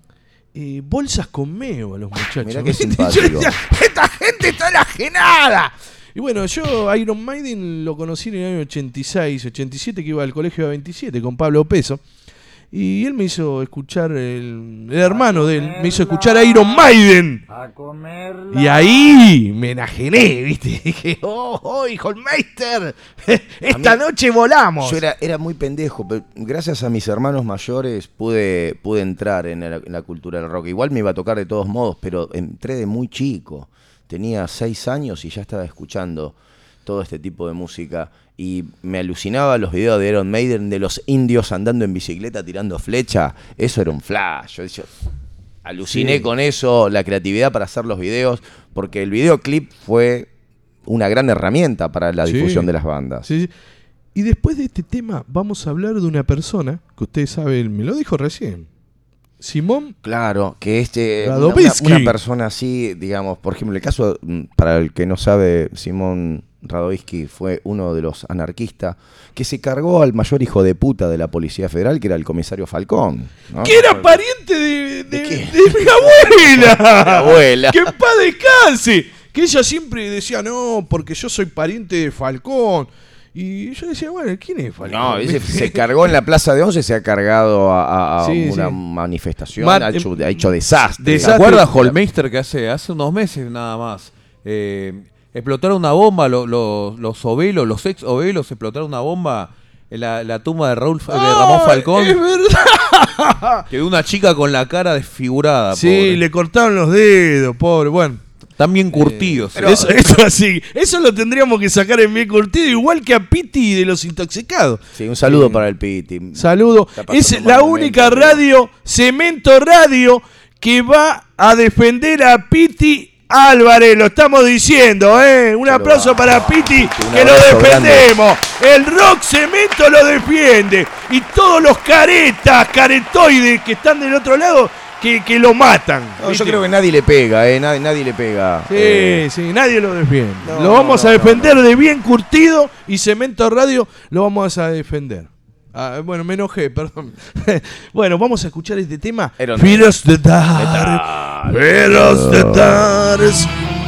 eh, bolsas con meo a los muchachos. Mirá qué [LAUGHS] Yo simpático. decía, esta gente está enajenada. Y bueno, yo Iron Maiden lo conocí en el año 86, 87, que iba al colegio de 27 con Pablo Peso. Y él me hizo escuchar, el, el hermano de él, me hizo escuchar Iron Maiden. Y ahí me enajené, ¿viste? [LAUGHS] Dije, oh, oh, hijo Meister, [LAUGHS] esta noche volamos. Yo era, era muy pendejo, pero gracias a mis hermanos mayores pude, pude entrar en la, en la cultura del rock. Igual me iba a tocar de todos modos, pero entré de muy chico. Tenía seis años y ya estaba escuchando todo este tipo de música. Y me alucinaba los videos de Iron Maiden de los indios andando en bicicleta tirando flecha. Eso era un flash. Yo aluciné Sí. con eso, la creatividad para hacer los videos, porque el videoclip fue una gran herramienta para la Sí. difusión de las bandas. Sí. Y después de este tema vamos a hablar de una persona que ustedes saben, me lo dijo recién. Simón. Claro, que este una- una persona así, digamos, por ejemplo, el caso, mm, para el que no sabe, Simón Radovisky fue uno de los anarquistas que se cargó al mayor hijo de puta de la Policía Federal, que era el comisario Falcón. ¿no? Que era pariente de, de- de mi abuela. [LAUGHS] Mi abuela. Que en paz descanse. Que ella siempre decía, no, porque yo soy pariente de Falcón. Y yo decía, bueno, ¿quién es Falcón? No, ese [LAUGHS] se cargó en la Plaza de Once, se ha cargado a, a- a Sí, una sí. manifestación, Mar- ha, hecho, ha hecho desastre. ¿Se acuerda Holmeister que hace, hace unos meses nada más? eh, explotaron una bomba, lo- lo- los ovelos, los ex ovelos explotaron una bomba en la, la tumba de, Raúl, de Ramón Falcón. Es verdad. Quedó una chica con la cara desfigurada. Sí, pobre. le cortaron los dedos, pobre. Bueno. Están bien curtidos. Pero eso, eso así, eso lo tendríamos que sacar en bien curtido, igual que a Piti de los intoxicados. Sí, un saludo para el Piti. Saludo. Es la única radio, Cemento Radio, que va a defender a Piti Álvarez. Lo estamos diciendo, ¿eh? Un aplauso para Piti, que lo defendemos. El rock Cemento lo defiende. Y todos los caretas, caretoides que están del otro lado, que, que lo matan. No, yo creo que nadie le pega, eh, nadie, nadie le pega. Sí, eh, sí, nadie lo defiende. No, lo vamos no, a no, defender de bien curtido y Cemento Radio lo vamos a defender. Ah, bueno, me enojé, [LAUGHS] perdón. bueno, vamos a escuchar este tema. Iron Fear Maiden. of the Dark. Fear of the Dark.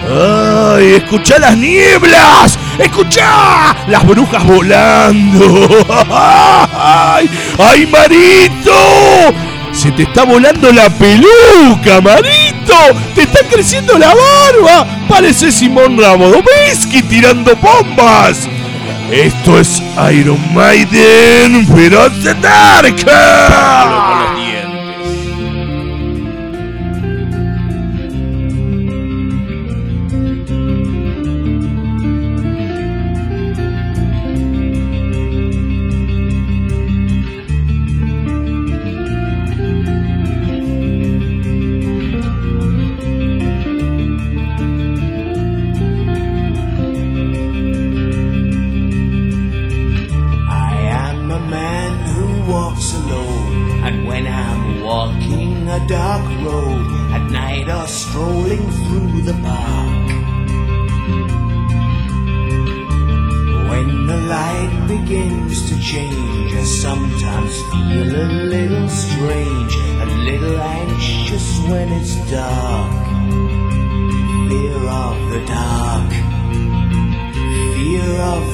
Ay, escuchá las nieblas. Escuchá las brujas volando. [LAUGHS] Ay, ay, Marito. Se te está volando la peluca, Marito. Te está creciendo la barba. Parece Simón Ramodovisky tirando bombas. Esto es Iron Maiden, of the Dark.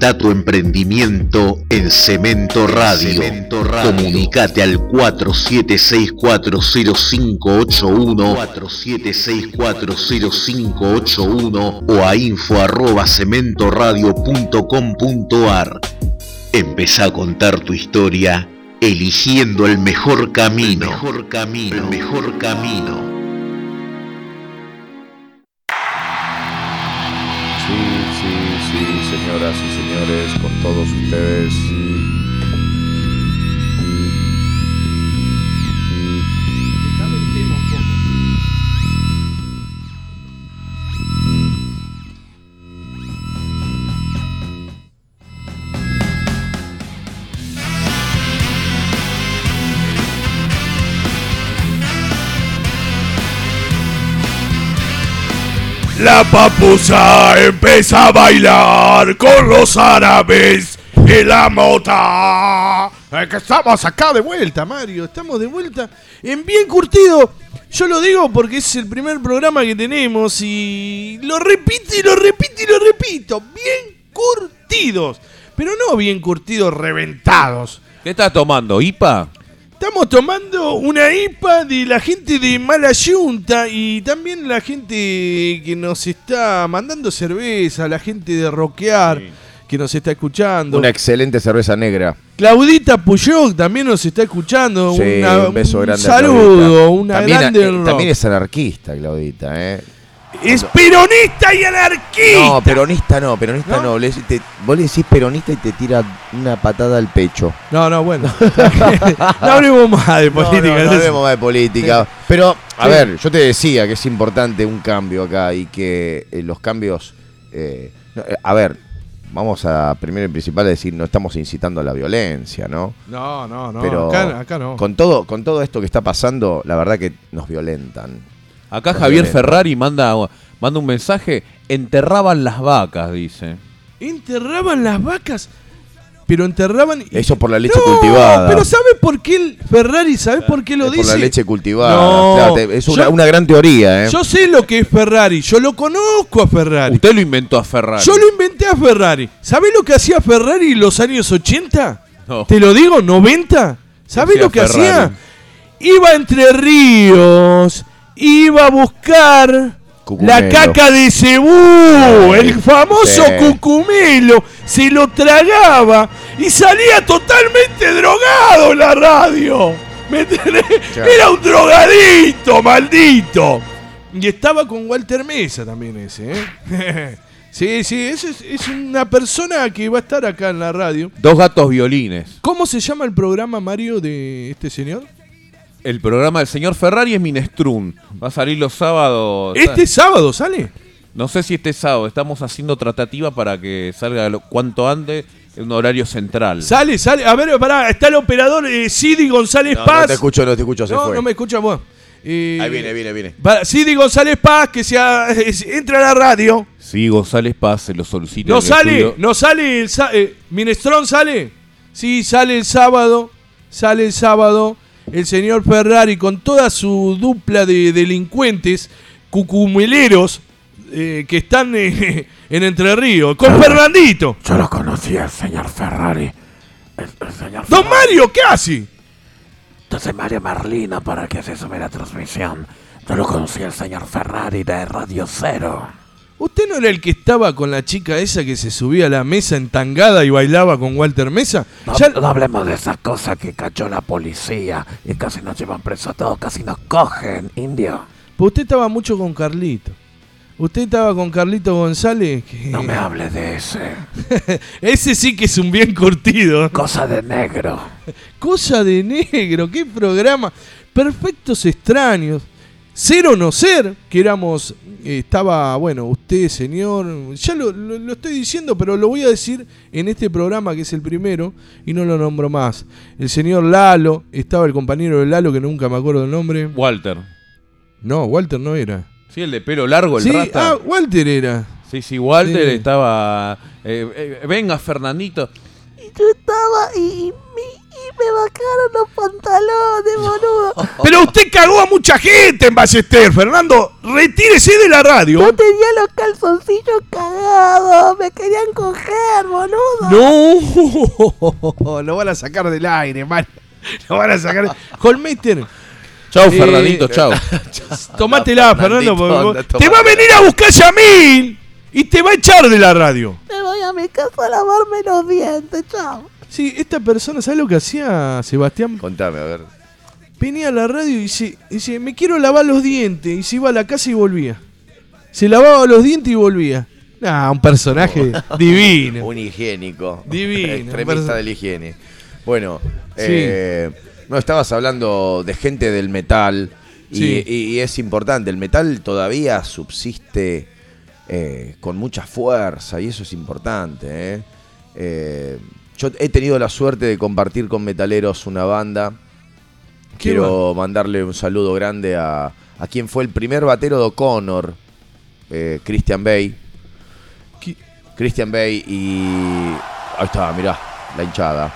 Publicita tu emprendimiento en Cemento Radio. Comunicate al 47640581 47640581 o a info arroba cementoradio.com.ar. Empezá a contar tu historia eligiendo el mejor camino. El mejor camino. El mejor camino. Con todos ustedes. La papusa empieza a bailar con los árabes y la mota. Es que estamos acá de vuelta, Mario. Estamos de vuelta en Bien Curtido. Yo lo digo porque es el primer programa que tenemos y lo repito y lo repito y lo repito. Bien curtidos. Pero no bien curtidos reventados. ¿Qué estás tomando? ¿IPA? Estamos tomando una IPA de la gente de Mala Yunta y también la gente que nos está mandando cerveza, la gente de Roquear que nos está escuchando. Una excelente cerveza negra. Claudita Puyol también nos está escuchando. Sí, Una- un beso grande. a saludo, una también, grande eh, rock. también es anarquista, Claudita, ¿eh? Es peronista y anarquista. No, peronista no, peronista no. Le- te- vos le decís peronista y te tira una patada al pecho. No, no, bueno. [LAUGHS] [LAUGHS] no hablemos más de política. No, no, hablemos más de política. Pero, a Sí. ver, yo te decía que es importante un cambio acá y que eh, los cambios. eh, eh, a ver, vamos a primero y principal a decir, no estamos incitando a la violencia, ¿no? No, no, no. Pero acá, acá no. Con todo, con todo esto que está pasando, la verdad que nos violentan. Acá Javier. Ferrari manda, manda un mensaje. Enterraban las vacas, dice. Enterraban las vacas, pero enterraban. y- Eso por la leche No, cultivada. Pero ¿sabes por qué el Ferrari? ¿Sabes por qué lo Es dice? por la leche cultivada. No, Claro, te- es una, yo- una gran teoría, ¿eh? Yo sé lo que es Ferrari, yo lo conozco a Ferrari. Usted lo inventó a Ferrari. Yo lo inventé a Ferrari. ¿Sabés lo que hacía Ferrari en los años 80? No. Te lo digo, 90. ¿Sabés lo que Ferrari? hacía? Iba Entre Ríos, iba a buscar Cucumelo. la caca de cebú, el famoso Sí. cucumelo, se lo tragaba y salía totalmente drogado en la radio. ¿Me entendés? Claro. Era un drogadito, maldito. Y estaba con Walter Mesa también ese, ¿eh? [LAUGHS] sí, sí, ese es, es una persona que va a estar acá en la radio. Dos gatos violines. ¿Cómo se llama el programa, Mario, de este señor? El programa del señor Ferrari es Minestrun. Va a salir los sábados. ¿Este sábado sale? No sé si este sábado. Estamos haciendo tratativa para que salga lo- cuanto antes en un horario central. Sale, sale. A ver, pará, está el operador eh, Sidi González No, Paz. no te escucho, no te escucho, se no, fue. no me escucha vos. Eh, Ahí viene, viene, viene. Sidi González Paz, que se [LAUGHS] entra a la radio. Sí, González Paz se lo solicita. No sale, estudio. no sale el eh, Minestrón sale. Sí, sale el sábado. Sale el sábado. El señor Ferrari con toda su dupla de delincuentes cucumeleros eh, que están [LAUGHS] eh, en Entre Ríos. Con Fernandito. Yo lo conocí al señor Ferrari. El, el señor Don Mario, ¿qué hace? Entonces Mario Marlino para que se sube la transmisión. Yo lo conocí al señor Ferrari de Radio Cero. ¿Usted no era el que estaba con la chica esa que se subía a la mesa entangada y bailaba con Walter Mesa? No, Ya- no hablemos de esa cosa que cayó la policía y casi nos llevan presos a todos, casi nos cogen, indio. Pues usted estaba mucho con Carlito. Usted estaba con Carlito González. que- No me hable de ese. [LAUGHS] Ese sí que es un bien curtido. Cosa de negro. [LAUGHS] Cosa de negro, qué programa. Perfectos extraños. Ser o no ser, que éramos, eh, estaba, bueno, usted, señor, ya lo, lo- lo estoy diciendo, pero lo voy a decir en este programa que es el primero y no lo nombro más. El señor Lalo, estaba el compañero de Lalo que nunca me acuerdo el nombre. Walter. No, Walter no era. Sí, el de pelo largo, el Sí, rata. ah, Walter era. Sí, sí, Walter Sí. estaba. eh, eh, venga, Fernandito. Yo estaba y, y, me- bajaron los pantalones, boludo. [LAUGHS] Pero usted cagó a mucha gente en Ballester, Fernando. retírese de la radio. Yo tenía los calzoncillos cagados. Me querían coger, boludo. No, [LAUGHS] lo van a sacar del aire, man. Lo van a sacar. Holmeister. Chau, eh, Fernandito, chau. [LAUGHS] Tomátela, Fernando. Porque- te va a venir a buscar Yamil y te va a echar de la radio. Me voy a mi casa a lavarme los dientes, chao. Sí, esta persona, ¿sabes lo que hacía Sebastián? Contame, a ver. Venía a la radio y dice, dice, me quiero lavar los dientes. Y se iba a la casa y volvía. Se lavaba los dientes y volvía. Ah, un personaje [LAUGHS] [LAUGHS] divino. Un higiénico. Divino, Extremista de la higiene. Bueno, Sí. eh, no, estabas hablando de gente del metal. Y, Sí. y- y es importante, el metal todavía subsiste eh, con mucha fuerza y eso es importante. ¿eh? Yo he tenido la suerte de compartir con metaleros una banda. ¿Qué Quiero mandarle un saludo grande a, a quien fue el primer batero de O'Connor, eh, Christian Bay. Christian Bay y. Ahí está, mirá, la hinchada.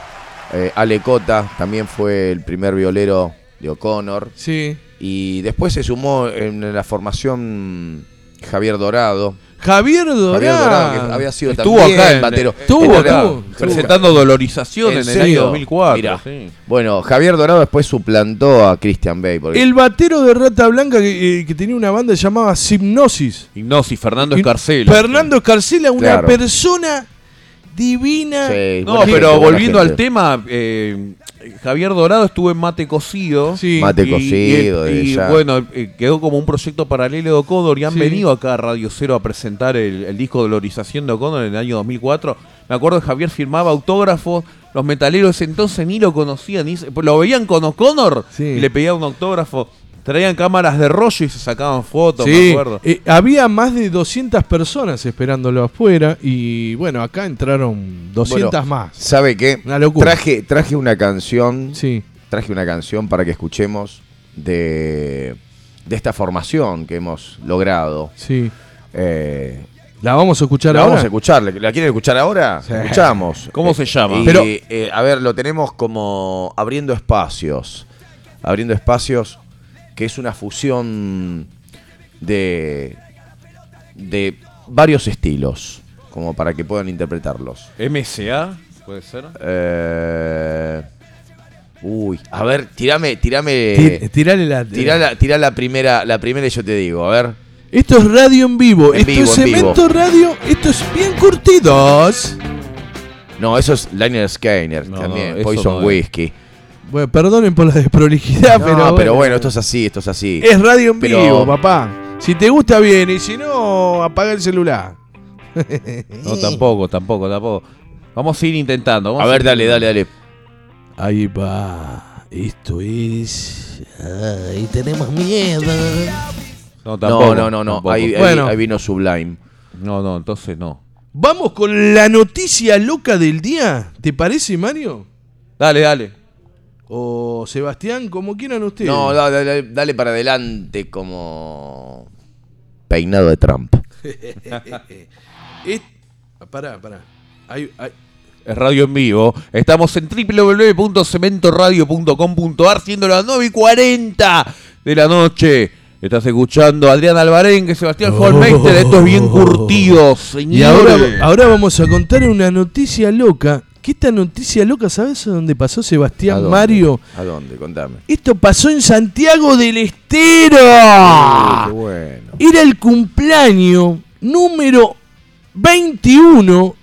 Eh, Ale Cota también fue el primer violero de O'Connor. Sí. Y después se sumó en la formación Javier Dorado. Javier Dorado. Javier Dorado, que había sido Estuvo también acá en- batero. estuvo, realidad, presentando Dolorización en el año serio? 2004, Mirá. sí. Bueno, Javier Dorado después suplantó a Christian Bay. porque- El batero de Rata Blanca que, eh, que tenía una banda llamada Hipnosis. Hipnosis, Fernando Escarcela. Fernando Escarcela, una Claro. persona divina. No, pero volviendo al tema, eh, Javier Dorado estuvo en Mate Cocido. Mate y- Cocido, Y, bueno, eh, quedó como un proyecto paralelo de O'Connor y han Sí. venido acá a Radio Cero a presentar el, el disco Dolorización de O'Connor en el año 2004. Me acuerdo que Javier firmaba autógrafos. Los metaleros entonces ni lo conocían, ni se- lo veían con O'Connor y le pedían un autógrafo. Traían cámaras de rollo y se sacaban fotos, me Sí, acuerdo. eh, había más de 200 personas esperándolo afuera y bueno, acá entraron 200 Bueno, más. ¿Sabe qué? Una locura. Traje, traje una canción. Sí. Traje una canción para que escuchemos de, de esta formación que hemos logrado. Sí. Eh, ¿La vamos a escuchar la ahora? vamos a escuchar. ¿La quieren escuchar ahora? Sí. Escuchamos. ¿Cómo Eh, se llama? y, Pero- eh, a ver, lo tenemos como abriendo espacios. Abriendo espacios, que es una fusión de, de varios estilos, como para que puedan interpretarlos. MSA, puede ser. Eh, uy, a ver, tirame, tirame. Ti- tirale la- tirá la, tirá la primera, la primera y yo te digo, a ver. Esto es radio en vivo. En esto vivo, es en vivo. Cemento Radio. Esto es bien curtidos. No, eso es Liner Skyner también, Poison no es. Whiskey. Bueno, perdonen por la desprolijidad, [LAUGHS] No, pero, pero, bueno, esto es así, esto es así. Es radio en Pero- vivo, papá. Si te gusta bien y si no, apaga el celular. No, tampoco, tampoco, tampoco. Vamos a ir intentando. vamos A ver, dale, dale, dale. Ahí va. Esto es. Ay, tenemos miedo. No, tampoco. no, no, no. Ahí, ahí- Bueno. ahí vino Sublime. No, no, entonces no. Vamos con la noticia loca del día. ¿Te parece, Mario? Dale, dale. O Sebastián, como quieran ustedes. No, dale, dale, dale para adelante como peinado de Trump. [LAUGHS] Es- Pará, pará. Hay- hay- Es radio en vivo. Estamos en www.cementoradio.com.ar siendo las 9 y 40 de la noche. Estás escuchando a Adrián Alvarengue, Sebastián Holmeister. Esto es bien curtido, señores. Y ahora, ahora vamos a contar una noticia loca. Que esta noticia loca, ¿sabes dónde pasó ¿A Sebastián dónde? Mario? ¿A dónde? Contame. Esto pasó en Santiago del Estero. Qué bueno. Era el cumpleaños número 21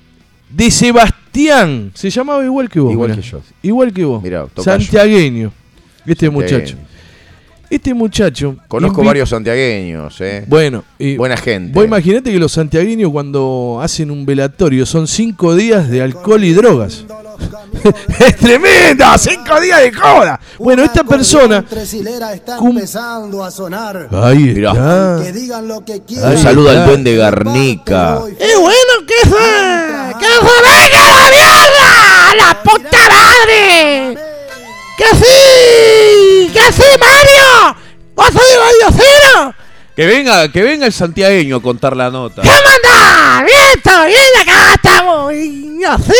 de Sebastián. Se llamaba igual que vos. Igual mirá. que yo. Igual que vos. Mirá. Santiagueño. Este muchacho. Este muchacho. Conozco invi- varios santiagueños, ¿eh? Bueno, y Buena gente. Vos imaginate que los santiagueños cuando hacen un velatorio son cinco días de alcohol y drogas. [LAUGHS] es tremendo, cinco días de joda. Bueno, esta persona. Cum- empezando a sonar. Ahí está. Que digan lo que Un quieran. saludo al duende Garnica. ¡Y bueno se! ¡Que se venga la mierda! ¡La puta madre! ¡Que sí! ¡Que sí, Mario! ¡Vos sos de Radio Cero! Que venga, que venga el santiagueño a contar la nota. ¿Cómo andás? Bien, bien, acá estamos. Y así,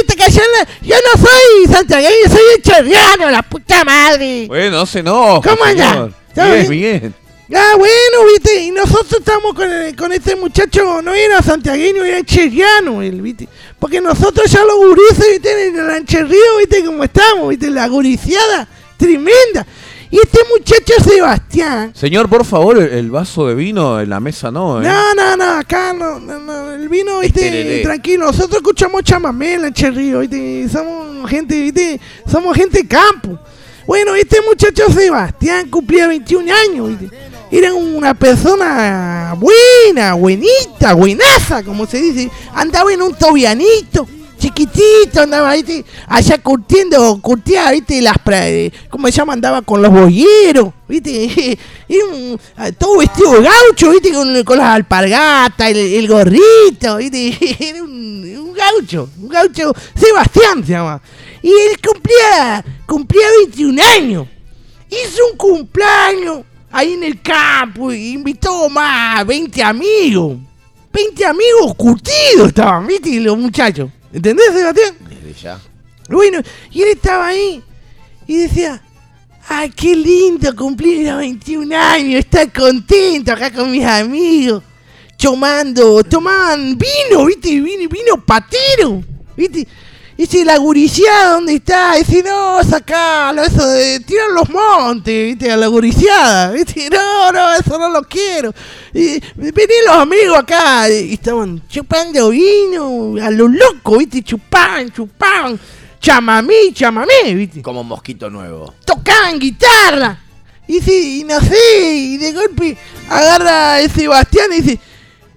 viste que yo, no- yo no soy santiagueño, soy echeverriano, la puta madre. Bueno, no se enoja. ¿Cómo señor. anda? ¿Todo Bien, bien? Ah, bueno, viste, y nosotros estamos con, el- con este muchacho, no era santiagueño, era cheriano, él, viste. Porque nosotros ya los gurises, viste, en el rancherrío, viste cómo estamos, viste, la guriciada, tremenda. Y este muchacho Sebastián, Señor, por favor, el, el vaso de vino en la mesa no, ¿eh? no, no, no, acá no, no, no, el vino, viste, tranquilo, nosotros escuchamos el cherrío, viste, somos gente, viste, somos gente de campo. Bueno, este muchacho Sebastián cumplía 21 años, viste. Era una persona buena, buenita, buenaza, como se dice. Andaba en un tobianito, chiquitito, andaba ¿viste? allá curtiendo, curtía, viste, las eh, ¿cómo se llama? Andaba con los boyeros, viste, [LAUGHS] ah, todo vestido gaucho, viste, con, las alpargatas, el, gorrito, viste, [LAUGHS] era un, un gaucho, un gaucho, Sebastián se llama. Y él cumplía, cumplía 21 años. Hizo un cumpleaños ahí en el campo y invitó más 20 amigos. 20 amigos curtidos estaban, ¿viste? Los muchachos. ¿Entendés, Sebastián? Desde ya. Bueno, y él estaba ahí y decía, ¡ay, qué lindo cumplir los 21 años! Estar contento acá con mis amigos. Tomando, tomaban vino, ¿viste? Vino, vino patero, ¿viste? Dice, la guriciada, ¿dónde está? Dice, no, sacalo, eso de tirar los montes, ¿viste? A la guriciada, ¿viste? No, no, eso no lo quiero. Y, vení los amigos acá, y estaban chupando vino, a lo loco, ¿viste? Chupaban, chupaban, chamamé, chamamé, ¿viste? Como mosquito nuevo. Tocaban guitarra. Y, sí, y no sé, y de golpe agarra a Sebastián y dice,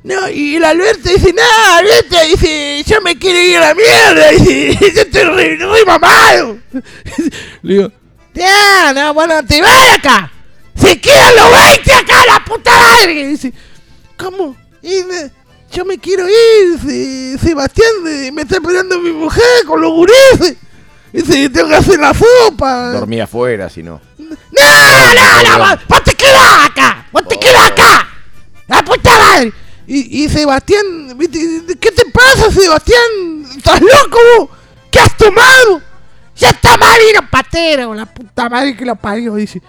no, y el Alberto dice, no, Alberto, dice, yo me quiero ir a la mierda, dice, yo estoy re, re mamado. Le digo, ya, no, bueno, te vas acá. Se quedan los 20 acá, la puta madre. Dice, ¿cómo? Y yo me quiero ir, dice, Sebastián, me está esperando mi mujer con los gurises. Dice, tengo que hacer la sopa. Dormía afuera, si no. No, no, no, vos te quedás acá, vos te quedás acá, la puta madre. Y, y Sebastián. ¿qué te pasa, Sebastián? ¿Estás loco? ¿Qué has tomado? Ya está mal vino patero, la puta madre que lo parió, dice.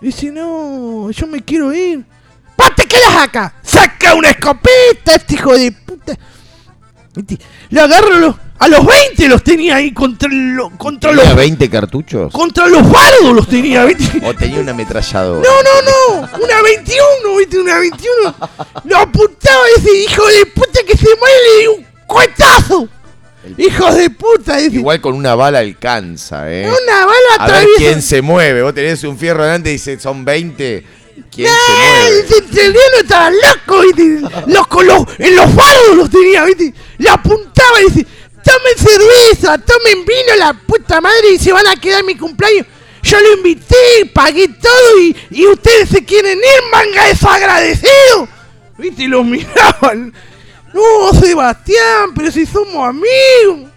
Dice, no, yo me quiero ir. ¡Vos te quedas acá! ¡Saca una escopeta, este hijo de puta! Lo agarro los- a los 20 los tenía ahí contra, lo- contra ¿Tenía los 20 cartuchos? contra los bardos los tenía, ¿viste? ¿O tenía un ametrallador? No, no, no, una 21, ¿viste? Una 21. Lo apuntaba ese hijo de puta que se muere y le un cuetazo. Hijos de puta, dice. Igual con una bala alcanza, ¿eh? Una bala A ver atraviesa. quién se mueve. Vos tenés un fierro delante y dice, son 20. ¿Quién se mueve? El estaba loco, ¿viste? Los, con los, en los bardos los tenía, ¿viste? Le apuntaba y dice, tomen cerveza, tomen vino, la puta madre, y se van a quedar mi cumpleaños. Yo lo invité, pagué todo y, y ustedes se quieren ir, manga desagradecido. ¿Viste? Y los miraban. No, Sebastián, pero si somos amigos.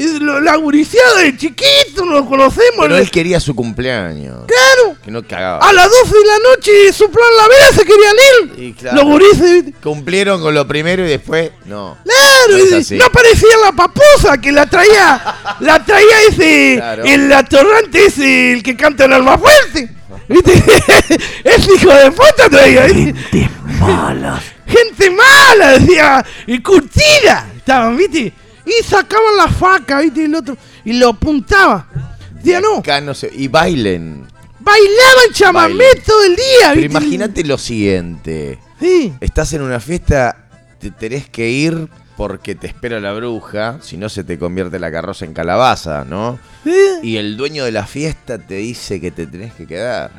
Es lo- la guriciada de chiquito, nos conocemos. Pero ¿no? él quería su cumpleaños. Claro. Que no cagaba. A las 12 de la noche soplan la vela, se querían ir. Y claro, Los gurises, ¿viste? Cumplieron con lo primero y después, no. Claro, No es y- no parecía la paposa que la traía, [LAUGHS] la traía ese, Claro. el atorrante ese, el que canta el alma fuerte. ¿Viste? [LAUGHS] Ese hijo de puta traía. Gente mala. Gente mala, decía, y curtida. Estaban, ¿viste? Y sacaban la faca, ¿viste? Y el otro, y lo apuntaba. No, Acá no sé. Y bailen. bailaban chamamé Bailen. todo el día, Pero ¿viste? imagínate lo siguiente. Sí. Estás en una fiesta, te tenés que ir porque te espera la bruja, si no se te convierte la carroza en calabaza, ¿no? Y el dueño de la fiesta te dice que te tenés que quedar.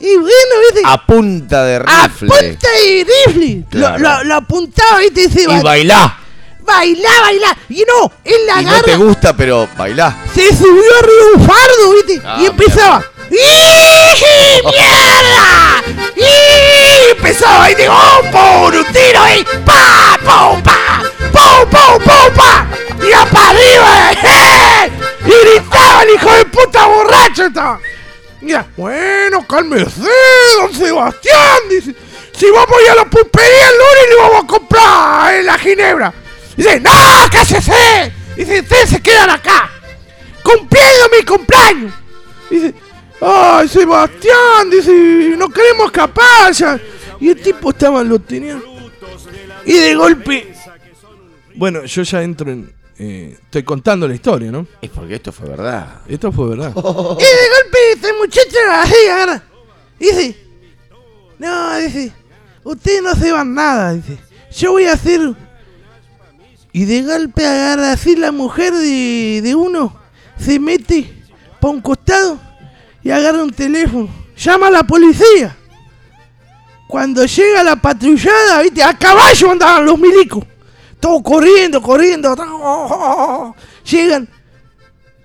Y bueno, ¿viste? A punta de rifle. Punta y rifle. Claro. Lo, lo- lo apuntaba, ¿viste? Y se Y bailá. Bailá, bailá. Y no, él la Y no agarra. te gusta, pero bailá. se subió arriba de un fardo, ¿viste? Ah, y empezaba. ¡Y mierda! Y empezaba y digo, ¡oh, por un tiro ahí! ¡Pa, pum, pa! ¡Pum, pum, pum, pa! ¡Y para arriba! [LAUGHS] ¡eh! Y gritaba el hijo de puta borracho estaba. Mira, bueno, cálmese, don Sebastián, dice. Si vamos a ir a la pulpería el lunes le vamos a comprar eh, la ginebra. Dice, no, cállese. Dice, ustedes se quedan acá. Cumpliendo mi cumpleaños. Dice, ¡Ay, Sebastián! Dice, no queremos escapar ya. Y el tipo estaba, lo tenía. Y de golpe. Bueno, yo ya entro en. eh, estoy contando la historia, ¿no? Es porque esto fue verdad. Esto fue verdad. [LAUGHS] Y de golpe este muchacho así agarra. Dice, no, dice, ustedes no se van nada, dice. Yo voy a hacer. Y de golpe agarra así la mujer de, de uno, se mete para un costado y agarra un teléfono. Llama a la policía. Cuando llega la patrullada, viste, a caballo andaban los milicos. Todos corriendo, corriendo. Llegan,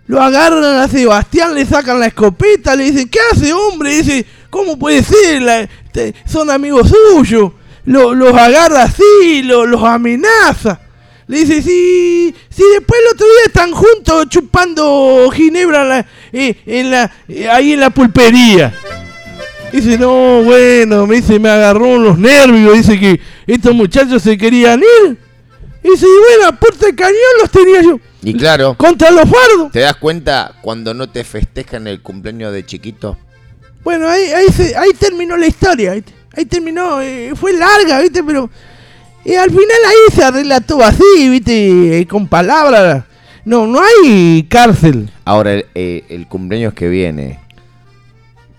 lo agarran a Sebastián, le sacan la escopeta, le dicen, ¿qué hace hombre? Dice, ¿cómo puede ser? Son amigos suyos. Lo- los agarra así, lo- los amenaza. Le dice, si, si después el otro día están juntos chupando ginebra la- eh, en la- eh, ahí en la pulpería. Dice, no, bueno, me dice, me agarró los nervios, dice que estos muchachos se querían ir. Dice, y bueno, a puerta de cañón los tenía yo. Y claro, Contra los fardos. ¿te das cuenta cuando no te festejan el cumpleaños de chiquito? Bueno, ahí, ahí, se- ahí terminó la historia, ¿viste? Ahí terminó, eh, fue larga, ¿viste? Pero eh, al final ahí se arregla todo así, ¿viste? Con palabras. No, no hay cárcel. Ahora, el, eh, el cumpleaños que viene,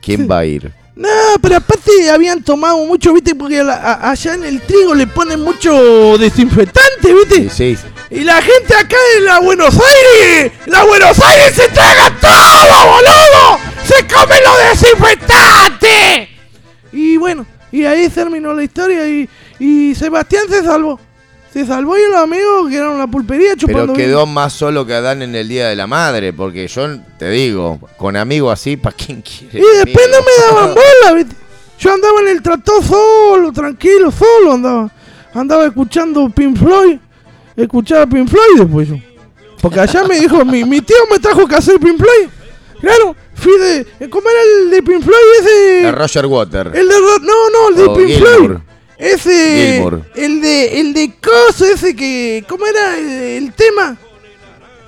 ¿quién va a ir? No, pero aparte habían tomado mucho, ¿viste? Porque a la- a- allá en el trigo le ponen mucho desinfectante, ¿viste? Sí, sí. Y la gente acá en la Buenos Aires, la Buenos Aires se traga todo, boludo. Se come lo desinfectante. Y bueno, y ahí terminó la historia y, y Sebastián se salvó. Se salvó y los amigos quedaron en la pulpería chupando Pero quedó más solo que Adán en el Día de la Madre, porque yo te digo, con amigos así, ¿para quién quiere? Y después no me daban [LAUGHS] bola, ¿viste? Yo andaba en el tractor solo, tranquilo, solo andaba. Andaba escuchando Pink Floyd. Escuchaba Pink Floyd después yo. Porque allá me dijo, mi, mi tío me trajo que hacer Pink Floyd. Claro, fui de... ¿Cómo era el de Pink Floyd ese? De Roger Water. El de... No, no, el de O Pink. Floyd. Ese... El de... El de Coso ese que... ¿Cómo era el, el tema?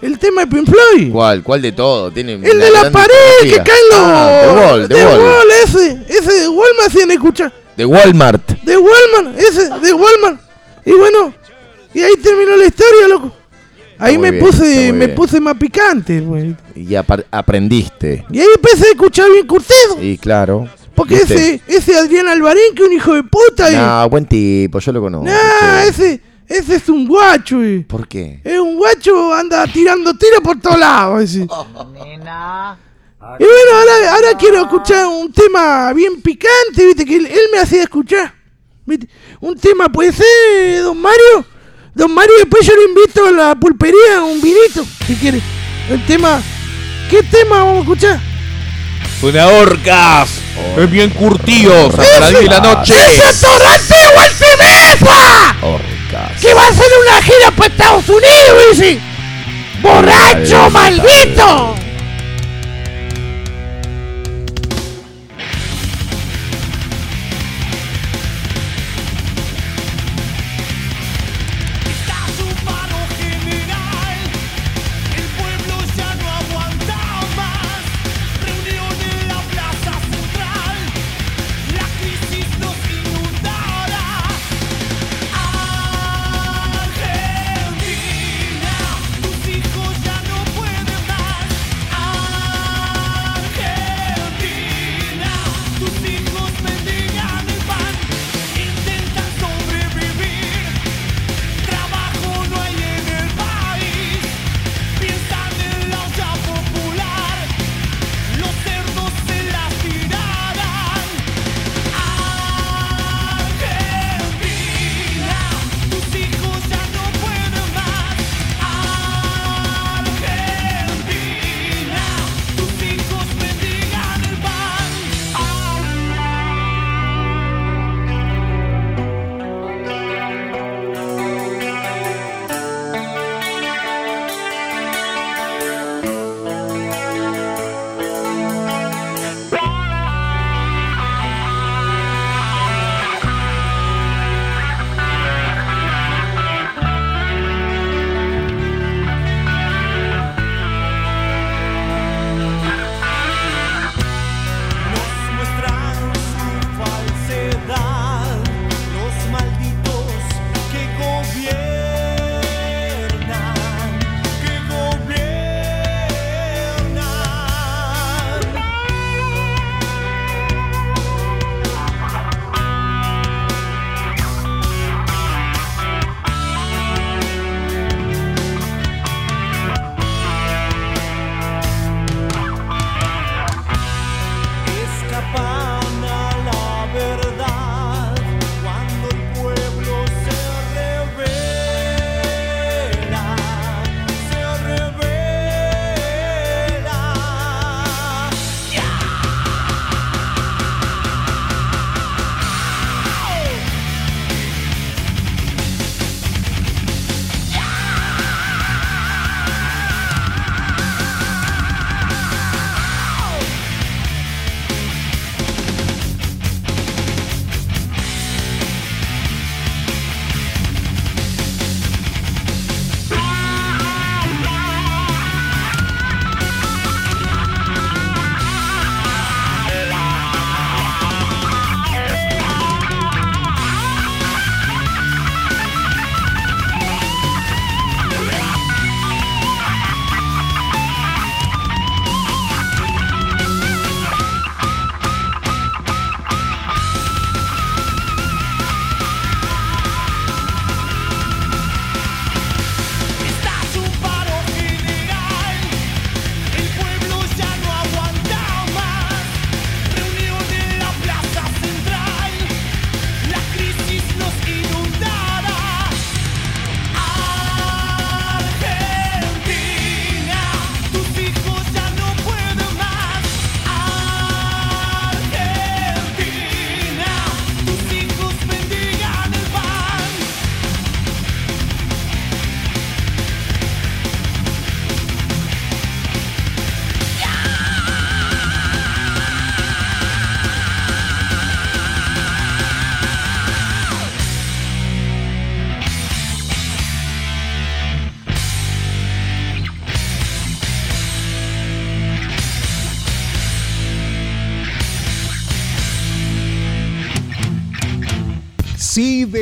El tema de Pink Floyd. ¿Cuál? ¿Cuál de todo? Tiene El de la pared que caen los... Ah, The Wall, The The Wall. Wall, ese. Ese de Wall me hacían escuchar. De Walmart. De Walmart, ese, de Walmart. Y bueno, y ahí terminó la historia, loco. Ahí me bien, puse, me bien. puse más picante, güey. Y apar- aprendiste. Y ahí empecé a escuchar bien curtido. Y claro. Porque ¿viste? ese, ese Adrián Alvarín, que es un hijo de puta. y- No, buen tipo, yo lo conozco. Nah, ese, ese es un guacho, y. ¿Por qué? Es un guacho, anda tirando tiros por todos lados. ese. [LAUGHS] Y bueno, ahora, ahora quiero escuchar un tema bien picante, viste, que él, él me hacía escuchar. ¿viste? Un tema puede ser, don Mario. Don Mario, después yo le invito a la pulpería un vinito, si quiere. El tema. ¿Qué tema vamos a escuchar? Suena orcas. Es bien curtidos. Hasta las 10 de la noche. ¡Ese torrante Ultimesa! Orcas. Que va a hacer una gira para Estados Unidos, dice. ¡Borracho maldito!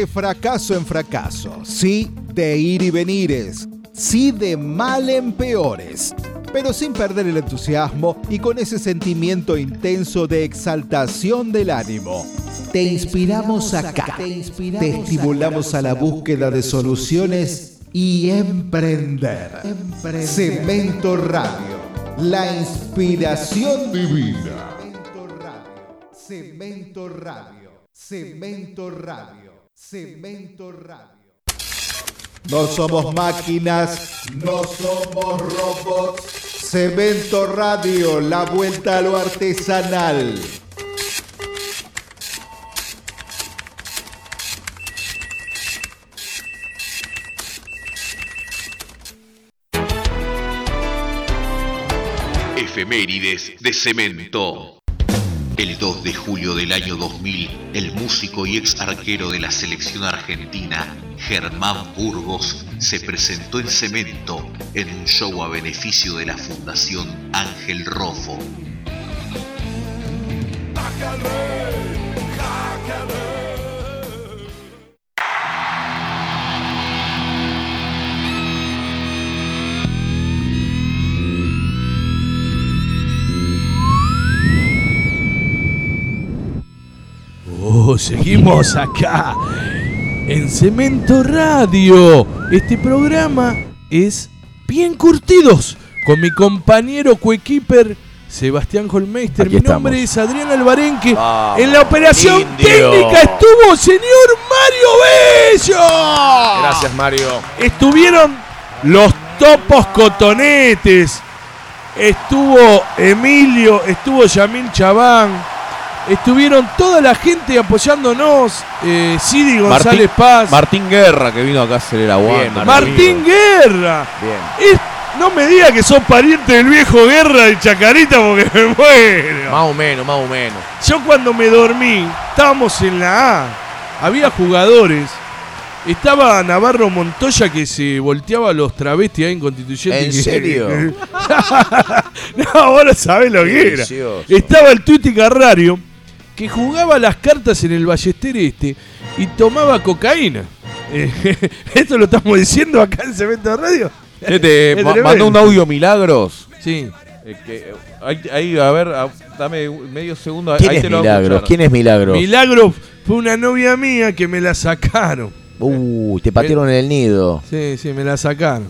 De fracaso en fracaso, sí de ir y venires, sí de mal en peores, pero sin perder el entusiasmo y con ese sentimiento intenso de exaltación del ánimo. Te inspiramos acá, te estimulamos a la búsqueda de soluciones y emprender. Cemento Radio, la inspiración divina. Cemento Radio, Cemento Radio, Cemento Radio. No somos máquinas, no somos robots. Cemento Radio, la vuelta a lo artesanal. Efemérides de Cemento. El 2 de julio del año 2000, el músico y ex arquero de la selección argentina, Germán Burgos, se presentó en Cemento en un show a beneficio de la Fundación Ángel Rofo. Seguimos acá en Cemento Radio. Este programa es Bien Curtidos con mi compañero coequiper Sebastián Holmeister. Aquí mi nombre estamos. es Adrián Alvarenque. Vamos, en la operación indio. técnica estuvo señor Mario Bello. Gracias, Mario. Estuvieron los topos cotonetes. Estuvo Emilio, estuvo Yamil Chabán. Estuvieron toda la gente apoyándonos. Eh, Sidi González Martín, Paz. Martín Guerra, que vino acá a hacer el aguante. Martín Guerra. Bien. Es- no me diga que sos pariente del viejo Guerra de Chacarita porque me [LAUGHS] muero. Más o menos, más o menos. Yo cuando me dormí, estábamos en la A. Había jugadores. Estaba Navarro Montoya que se volteaba a los travestis ahí en Constituyente. ¿En serio? [LAUGHS] no, ahora sabés lo que era. Delicioso. Estaba el Tuti Carrario que jugaba las cartas en el Ballester Este y tomaba cocaína. Eh, [LAUGHS] Esto lo estamos diciendo acá en Cemento Radio. Che, te [LAUGHS] Es ma- tremendo. mandó un audio Milagros. Sí. Eh, que, eh, ahí, ahí, a ver, a- dame medio segundo. ¿Quién ahí es te lo hago Milagros? ¿Quién es Milagros? Milagro fue una novia mía que me la sacaron. Uh, te patearon en el nido. Sí, sí, me la sacaron.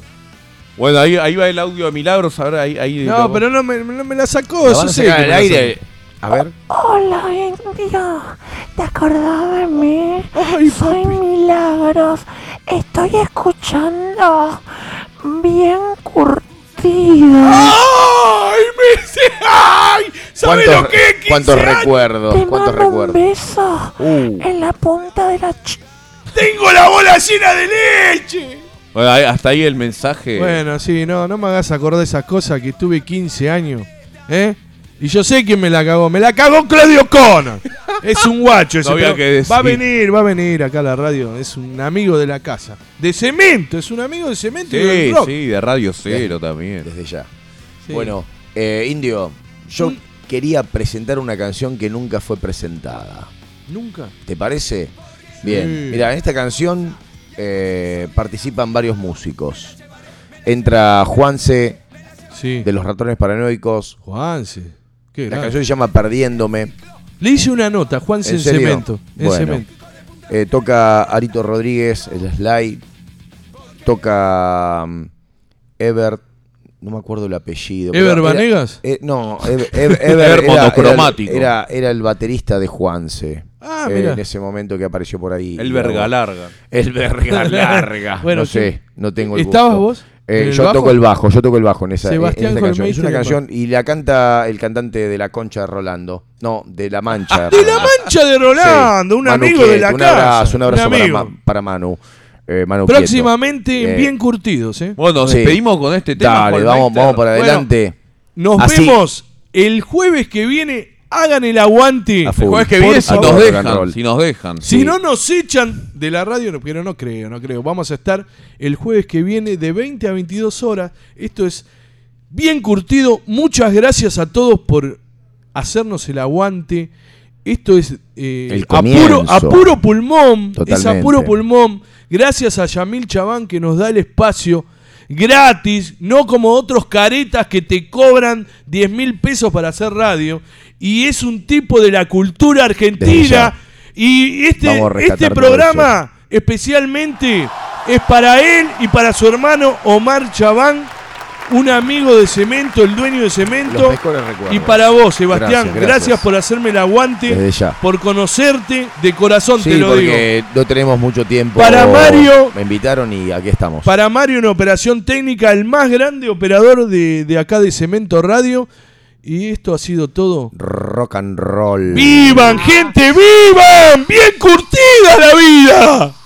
Bueno, ahí, ahí va el audio de Milagros. A ver, ahí. ahí No, pero no me, no me la sacó. La a sé sacar la aire. A ver. Hola, Indio. ¿Te acordás de mí? Soy Milagros. Estoy escuchando bien curtido. ¡Ay, me ¡Ay! ¿Sabes ¿Cuántos, lo que es 15 cuántos recuerdos? Te ¿Cuántos mando un recuerdos? beso Uh. en la punta de la ch... ¡Tengo la bola llena de leche! Bueno, hasta ahí el mensaje. Bueno, sí, no, no me hagas acordar de esas cosas que tuve 15 años. ¿Eh? Y yo sé quién me la cagó. Me la cagó Claudio Connor. Es un guacho ese. No que decir. va a venir, va a venir acá a la radio. Es un amigo de la casa. De cemento, es un amigo de cemento y Sí, del rock. sí, de Radio Cero también. Desde ya. Sí. Bueno, eh, Indio, yo quería presentar una canción que nunca fue presentada. Nunca. ¿Te parece? Bien. Sí. Mira, en esta canción eh, participan varios músicos. Entra Juanse Sí. de los ratones paranoicos. Juanse. Qué La grande. canción se llama Perdiéndome. Le hice una nota, Juan en, cemento. En Bueno. cemento. Eh, toca Arito Rodríguez, el Slide. Toca mm, Ever. No me acuerdo el apellido. ¿Ever Vanegas? eh, no, Ever, [LAUGHS] Ever- era- monocromático. Era, era el baterista de Juanse. Ah, eh, en ese momento que apareció por ahí. El verga larga. El verga larga. [LAUGHS] Bueno, no sé, no tengo el ¿Estabas gusto. vos? Eh, ¿En el yo bajo? toco el bajo, yo toco el bajo en esa, en Sebastián esta canción. Es una canción y la canta el cantante de La Concha de Rolando. No, de La Mancha. De la mancha de Rolando, un Manu amigo de la Quieto, casa. Un abrazo, un abrazo Un para, amigo. Ma- para Manu. Eh, Manu Próximamente Quieto. Eh, bien curtidos, ¿eh? Bueno, nos Sí. despedimos con este tema. Dale, vamos, vamos para Bueno, adelante. Nos Así. vemos el jueves que viene. Hagan el aguante. El jueves que viene, si nos dejan. Si nos dejan. Si Sí. no nos echan de la radio, no, pero no creo, no creo. Vamos a estar el jueves que viene de 20 a 22 horas. Esto es bien curtido. Muchas gracias a todos por hacernos el aguante esto es eh, El a, puro, comienzo. a puro pulmón. Es a puro pulmón. Gracias a Yamil Chabán que nos da el espacio gratis, no como otros caretas que te cobran 10 mil pesos para hacer radio. Y es un tipo de la cultura argentina. Y este, este programa especialmente es para él y para su hermano Omar Chabán, un amigo de Cemento, el dueño de Cemento. Y para vos, Sebastián, Gracias, gracias, gracias. por hacerme el aguante, por conocerte de corazón, Sí, te lo digo. no tenemos mucho tiempo. Para Mario- Me invitaron y aquí estamos. Para Mario, una operación técnica, el más grande operador de, de acá de Cemento Radio. Y esto ha sido todo. Rock and roll. ¡Vivan, gente! ¡Vivan! ¡Bien curtida la vida!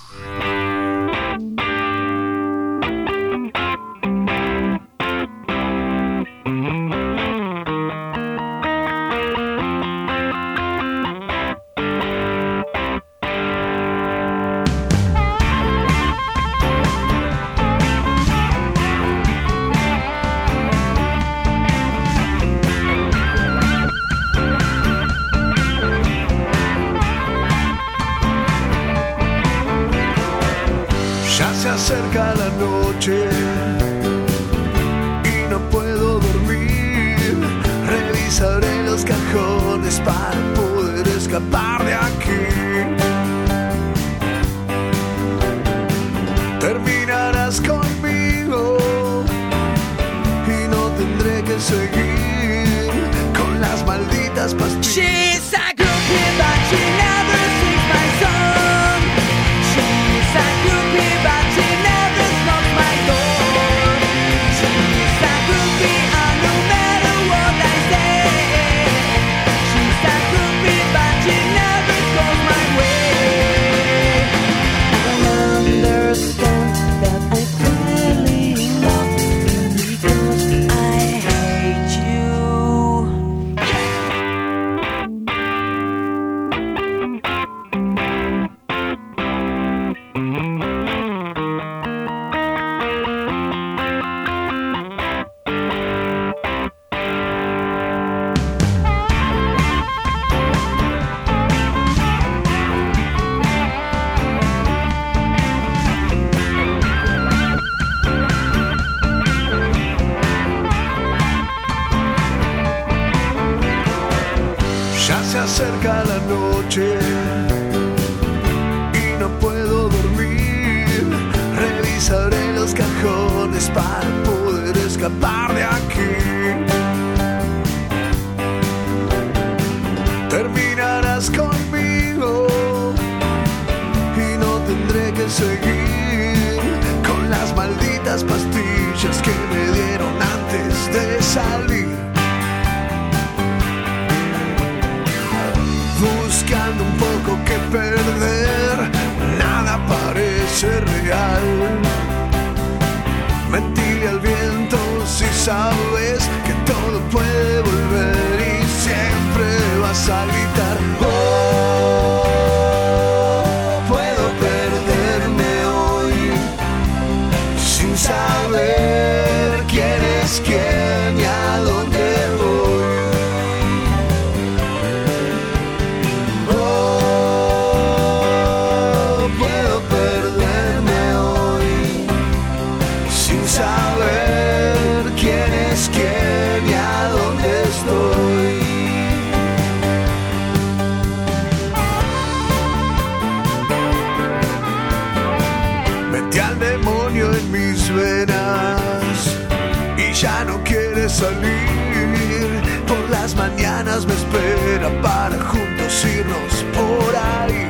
Salir. Por las mañanas me espera para juntos irnos por ahí.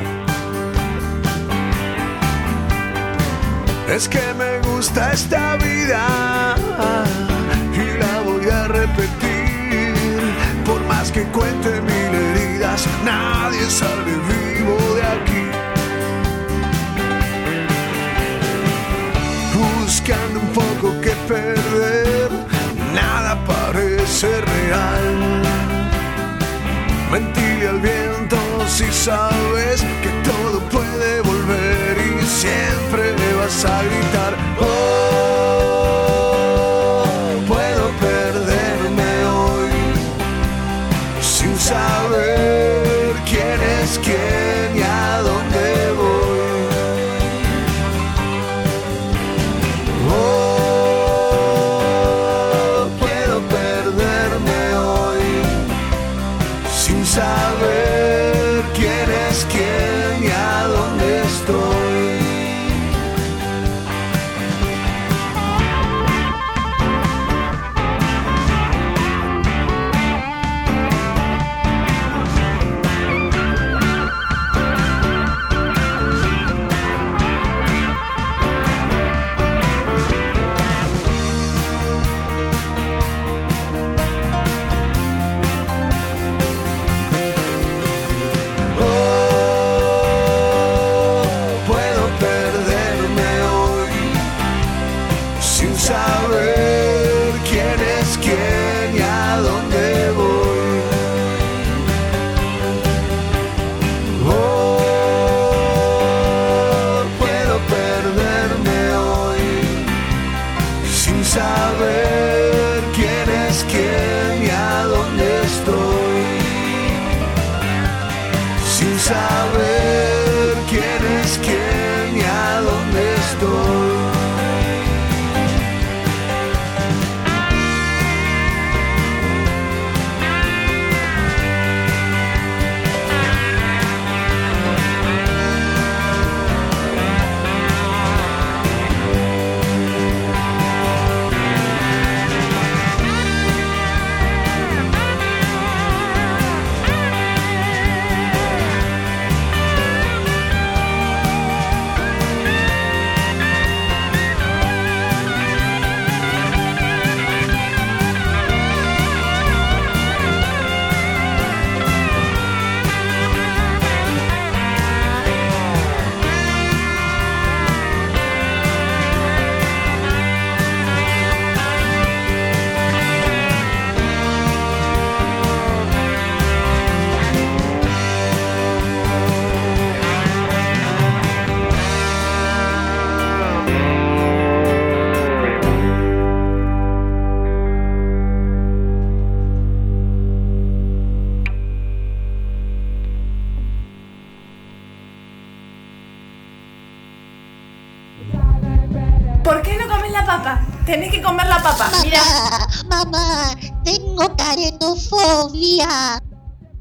Es que me gusta esta vida y la voy a repetir. Por más que cuente mil heridas, nadie sale vivo de aquí. Real. Al viento si sabes que todo puede volver y siempre vas a gritar. Oh,